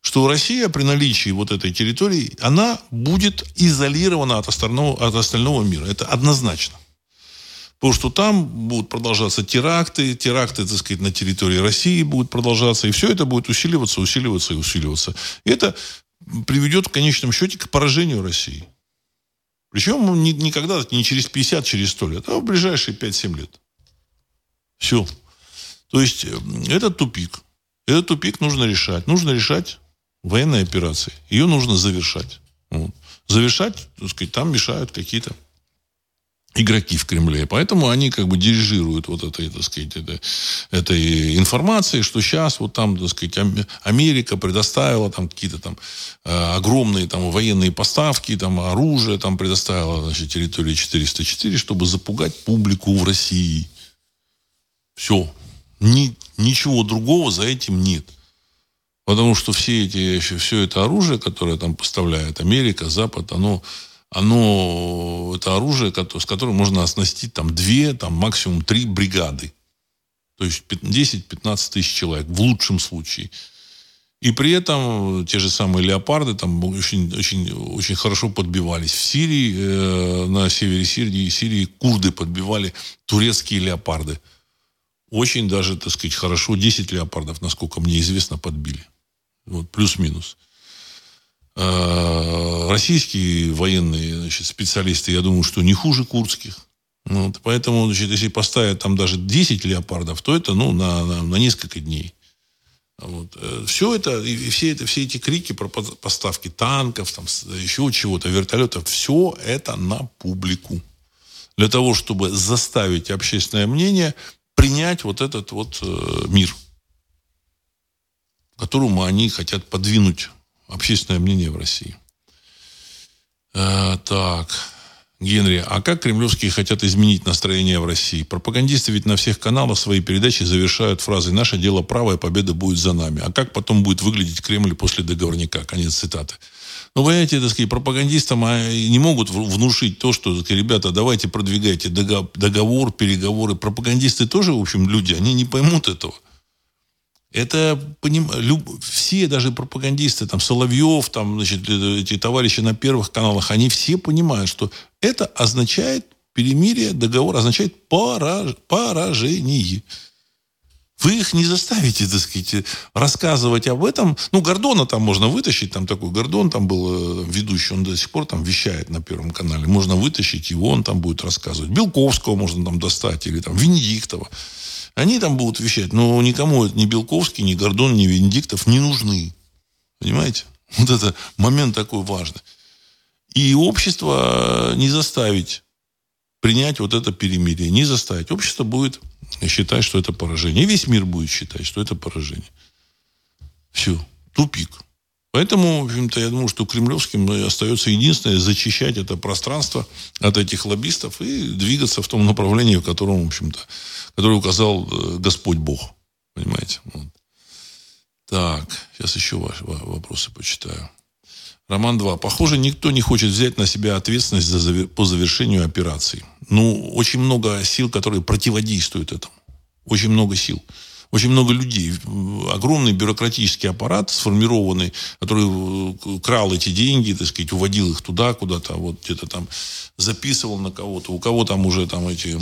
что Россия при наличии вот этой территории, она будет изолирована от остального, от остального мира. Это однозначно. Потому что там будут продолжаться теракты, теракты, так сказать, на территории России будут продолжаться, и все это будет усиливаться, усиливаться и усиливаться. И это приведет в конечном счете к поражению России. Причем не, никогда не через 50, через 100 лет, а в ближайшие 5-7 лет. Все. То есть э, это тупик. Этот тупик нужно решать. Нужно решать военной операции. Ее нужно завершать. Вот. Завершать, так сказать, там мешают какие-то игроки в Кремле. Поэтому они как бы дирижируют вот этой, так сказать, этой, этой информацией, что сейчас вот там, так сказать, Америка предоставила там какие-то там э, огромные там военные поставки, там оружие там предоставила, значит, территории 404, чтобы запугать публику в России. Все. Ни, ничего другого за этим нет. Потому что все эти, все это оружие, которое там поставляет Америка, Запад, оно оно, это оружие, с которым можно оснастить там две, там максимум три бригады. То есть 10-15 тысяч человек в лучшем случае. И при этом те же самые леопарды там очень, очень, очень хорошо подбивались. В Сирии, э, на севере Сирии, Сирии курды подбивали турецкие леопарды. Очень даже, так сказать, хорошо 10 леопардов, насколько мне известно, подбили. Вот, плюс-минус. Э, российские военные значит, специалисты, я думаю, что не хуже курдских. Вот, поэтому, значит, если поставят там даже 10 леопардов, то это ну, на, на, на несколько дней. Вот. Э, все это, и все, это, все эти крики про поставки танков, там, еще чего-то, вертолетов, все это на публику. Для того, чтобы заставить общественное мнение принять вот этот вот э, мир, которому они хотят подвинуть общественное мнение в России. А, так, Генри, а как кремлевские хотят изменить настроение в России? Пропагандисты ведь на всех каналах свои передачи завершают фразой «Наше дело правое, победа будет за нами». А как потом будет выглядеть Кремль после договорника? Конец цитаты. Ну, понимаете, так сказать, пропагандистам а, не могут внушить то, что, так ребята, давайте продвигайте договор, переговоры. Пропагандисты тоже, в общем, люди, они не поймут этого. Это поним... Люб... все, даже пропагандисты, там, Соловьев, там, значит, э, эти товарищи на первых каналах, они все понимают, что это означает перемирие, договор означает пораж... поражение. Вы их не заставите, так сказать, рассказывать об этом. Ну, Гордона там можно вытащить, там такой Гордон там был э, ведущий, он до сих пор там вещает на Первом канале. Можно вытащить его, он там будет рассказывать. Белковского можно там достать, или там Венедиктова. Они там будут вещать, но никому ни Белковский, ни Гордон, ни Венедиктов не нужны. Понимаете? Вот это момент такой важный. И общество не заставить принять вот это перемирие. Не заставить. Общество будет считать, что это поражение. И весь мир будет считать, что это поражение. Все. Тупик. Поэтому, в общем-то, я думаю, что кремлевским остается единственное зачищать это пространство от этих лоббистов и двигаться в том направлении, в котором, в общем-то, который указал э, Господь Бог. Понимаете? Вот. Так, сейчас еще ваши вопросы почитаю. Роман 2. Похоже, никто не хочет взять на себя ответственность за, по завершению операции. Ну, очень много сил, которые противодействуют этому. Очень много сил. Очень много людей. Огромный бюрократический аппарат сформированный, который э, крал эти деньги, так сказать, уводил их туда куда-то, вот где-то там записывал на кого-то. У кого там уже там эти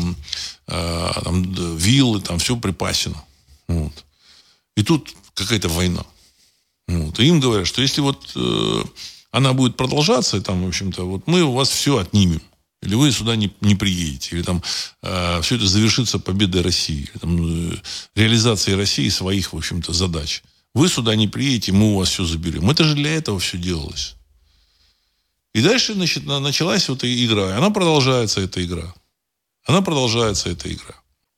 э, там, виллы, там все припасено. Вот. И тут какая-то война. Вот. И им говорят, что если вот э, она будет продолжаться, там, в общем-то, вот мы у вас все отнимем. Или вы сюда не, не приедете, или там э, все это завершится победой России, там, э, реализацией России своих, в общем-то, задач. Вы сюда не приедете, мы у вас все заберем. Это же для этого все делалось. И дальше, значит, началась вот эта игра. И она продолжается, эта игра. Она продолжается, эта игра.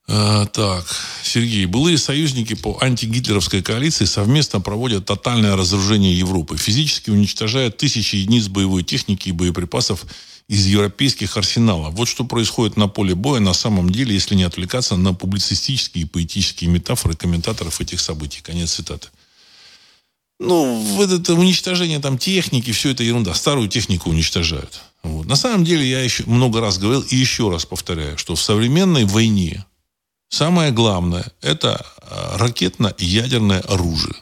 А, так, Сергей. Былые союзники по антигитлеровской коалиции совместно проводят тотальное разоружение Европы. Физически уничтожая тысячи единиц боевой техники и боеприпасов из европейских арсеналов. Вот что происходит на поле боя на самом деле, если не отвлекаться на публицистические и поэтические метафоры комментаторов этих событий. Конец цитаты. Ну, вот это уничтожение там техники, все это ерунда. Старую технику уничтожают. Вот. На самом деле, я еще много раз говорил и еще раз повторяю, что в современной войне самое главное – это а, ракетно-ядерное оружие.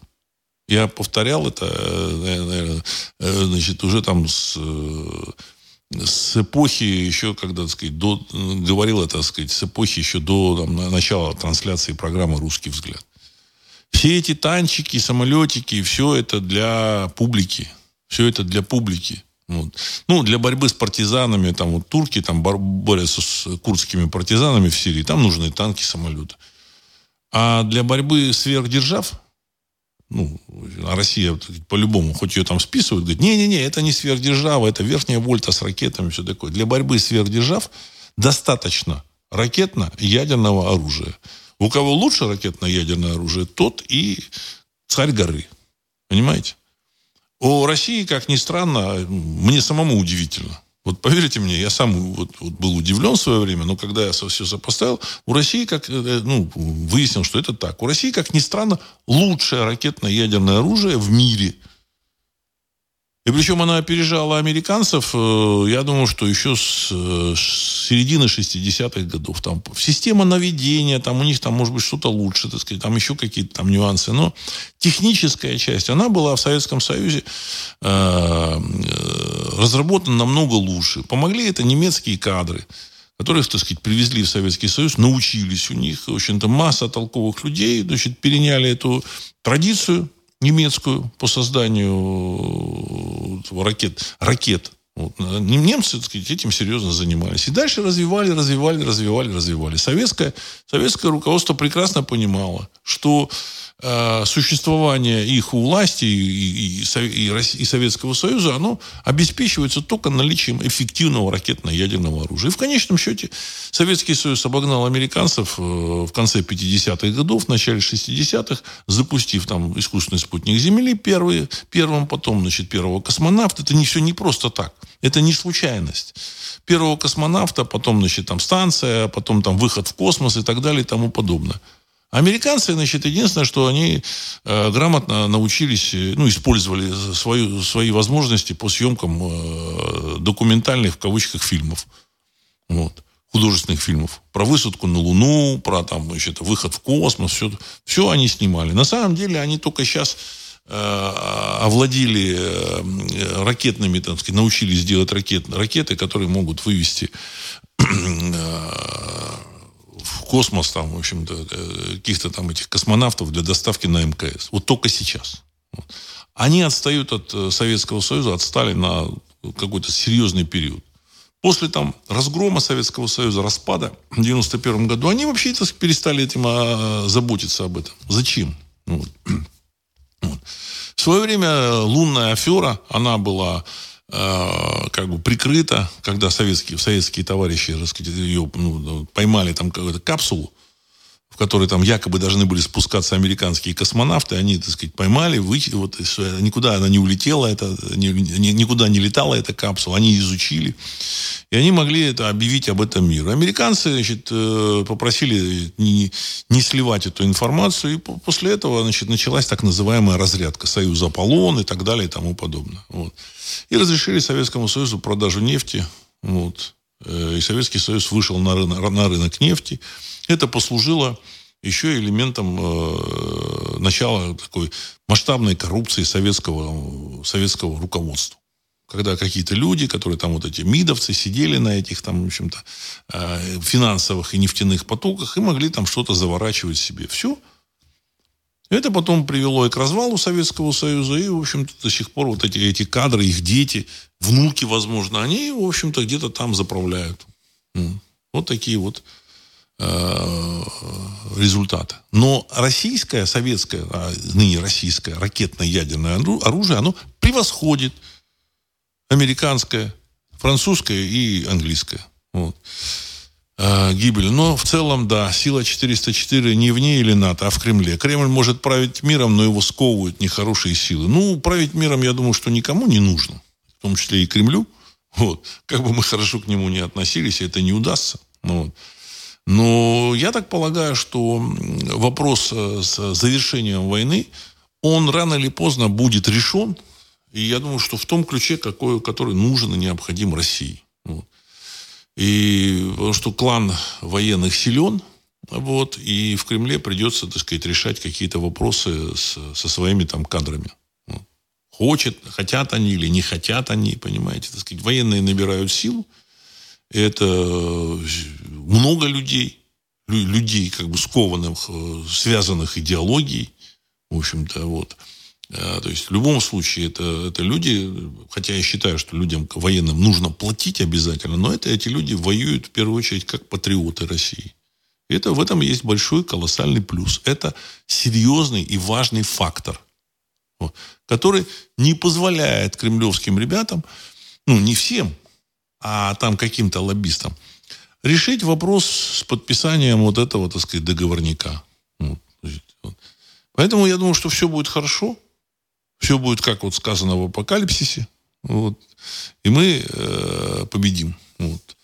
Я повторял это, э, э, значит, уже там с с эпохи еще, когда, так сказать, до, говорил это, так сказать, с эпохи еще до там, начала трансляции программы «Русский взгляд». Все эти танчики, самолетики, все это для публики. Все это для публики. Вот. Ну, для борьбы с партизанами, там вот турки там борются с курдскими партизанами в Сирии, там нужны танки, самолеты. А для борьбы сверхдержав, ну, а Россия по-любому, хоть ее там списывают, говорит, не-не-не, это не сверхдержава, это верхняя вольта с ракетами, все такое. Для борьбы сверхдержав достаточно ракетно-ядерного оружия. У кого лучше ракетно-ядерное оружие, тот и царь горы. Понимаете? У России, как ни странно, мне самому удивительно – вот поверьте мне, я сам вот, вот был удивлен в свое время, но когда я все сопоставил, у России, как, э, ну, выяснил, что это так. У России, как ни странно, лучшее ракетно-ядерное оружие в мире – и причем она опережала американцев, э, я думаю, что еще э, с середины 60-х годов. Там система наведения, там у них там может быть что-то лучше, так сказать, там еще какие-то там нюансы. Но техническая часть, она была в Советском Союзе э, разработана намного лучше. Помогли это немецкие кадры которых, так сказать, привезли в Советский Союз, научились у них. В общем-то, масса толковых людей, значит, переняли эту традицию, немецкую по созданию э, ракет. ракет. Вот. Немцы, так сказать, этим серьезно занимались. И дальше развивали, развивали, развивали, развивали. Советское, советское руководство прекрасно понимало, что Э, существование их у власти и, и, и, и Советского Союза, оно обеспечивается только наличием эффективного ракетно-ядерного оружия. И в конечном счете Советский Союз обогнал американцев э, в конце 50-х годов, в начале 60-х, запустив там искусственный спутник Земли первый, первым, потом, значит, первого космонавта. Это не все не просто так. Это не случайность. Первого космонавта, потом, значит, там станция, потом там выход в космос и так далее и тому подобное. Американцы, значит, единственное, что они э, грамотно научились, э, ну, использовали свою, свои возможности по съемкам э, документальных, в кавычках, фильмов. Вот. Художественных фильмов. Про высадку на Луну, про там, значит, выход в космос. Все, все они снимали. На самом деле они только сейчас э, овладели э, ракетными, так сказать, научились делать ракет, ракеты, которые могут вывести космос, там, в общем-то, э, каких-то там этих космонавтов для доставки на МКС. Вот только сейчас. Они отстают от э, Советского Союза, отстали на какой-то серьезный период. После там разгрома Советского Союза, распада в 91 году, они вообще так, перестали этим а, заботиться об этом. Зачем? Вот. Вот. В свое время лунная афера, она была Э, как бы прикрыто, когда советские, советские товарищи сказать, ее ну, поймали там какую-то капсулу, в которой там якобы должны были спускаться американские космонавты, они, так сказать, поймали, вы, вот, никуда она не улетела, это, ни, никуда не летала эта капсула, они изучили, и они могли это объявить об этом миру. Американцы, значит, э, попросили не, не сливать эту информацию, и после этого, значит, началась так называемая разрядка Союза Аполлон и так далее и тому подобное. Вот. И разрешили Советскому Союзу продажу нефти. Вот. Э, и Советский Союз вышел на рынок, на рынок нефти. Это послужило еще элементом э, начала такой масштабной коррупции советского, советского руководства. Когда какие-то люди, которые там вот эти мидовцы, сидели на этих там, в общем-то, э, финансовых и нефтяных потоках и могли там что-то заворачивать себе. Все. Это потом привело и к развалу Советского Союза, и, в общем-то, до сих пор вот эти, эти кадры, их дети, внуки, возможно, они, в общем-то, где-то там заправляют. Вот такие вот э, результаты. Но российское, советское, а ныне российское ракетно-ядерное оружие, оно превосходит американское, французское и английское. Вот. Э, гибель. Но в целом, да, сила 404 не в ней или НАТО, а в Кремле. Кремль может править миром, но его сковывают нехорошие силы. Ну, править миром, я думаю, что никому не нужно. В том числе и Кремлю. Вот. Как бы мы хорошо к нему не относились, это не удастся. Ну, вот. Но я так полагаю, что вопрос э, с завершением войны, он рано или поздно будет решен. И я думаю, что в том ключе, какой, который нужен и необходим России. И потому что клан военных силен, вот, и в Кремле придется, так сказать, решать какие-то вопросы с, со своими там кадрами. Хочет, хотят они или не хотят они, понимаете, так сказать, военные набирают силу, это много людей, людей как бы скованных, э, связанных идеологией, в общем-то, вот. А, то есть в любом случае это, это люди, хотя я считаю, что людям военным нужно платить обязательно, но это эти люди воюют в первую очередь как патриоты России. И это, в этом есть большой колоссальный плюс. Это серьезный и важный фактор – который не позволяет кремлевским ребятам, ну, не всем, а там каким-то лоббистам, решить вопрос с подписанием вот этого, так сказать, договорника. Вот. Поэтому я думаю, что все будет хорошо. Все будет, как вот сказано в апокалипсисе. Вот. И мы э, победим. Вот.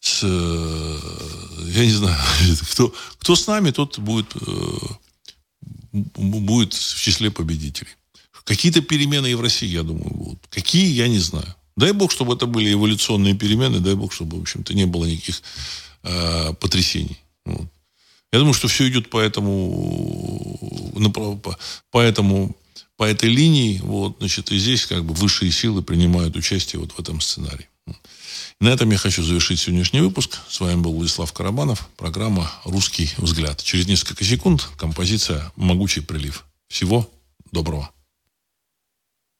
С, э, я не знаю, кто, кто с нами, тот будет, э, будет в числе победителей. Какие-то перемены и в России, я думаю, будут. Какие, я не знаю. Дай бог, чтобы это были эволюционные перемены, дай бог, чтобы, в общем-то, не было никаких э, потрясений. Вот. Я думаю, что все идет по этому, по, по этому, по этой линии, вот, значит, и здесь как бы высшие силы принимают участие вот в этом сценарии. На этом я хочу завершить сегодняшний выпуск. С вами был Владислав Карабанов. Программа «Русский взгляд». Через несколько секунд композиция «Могучий прилив». Всего доброго.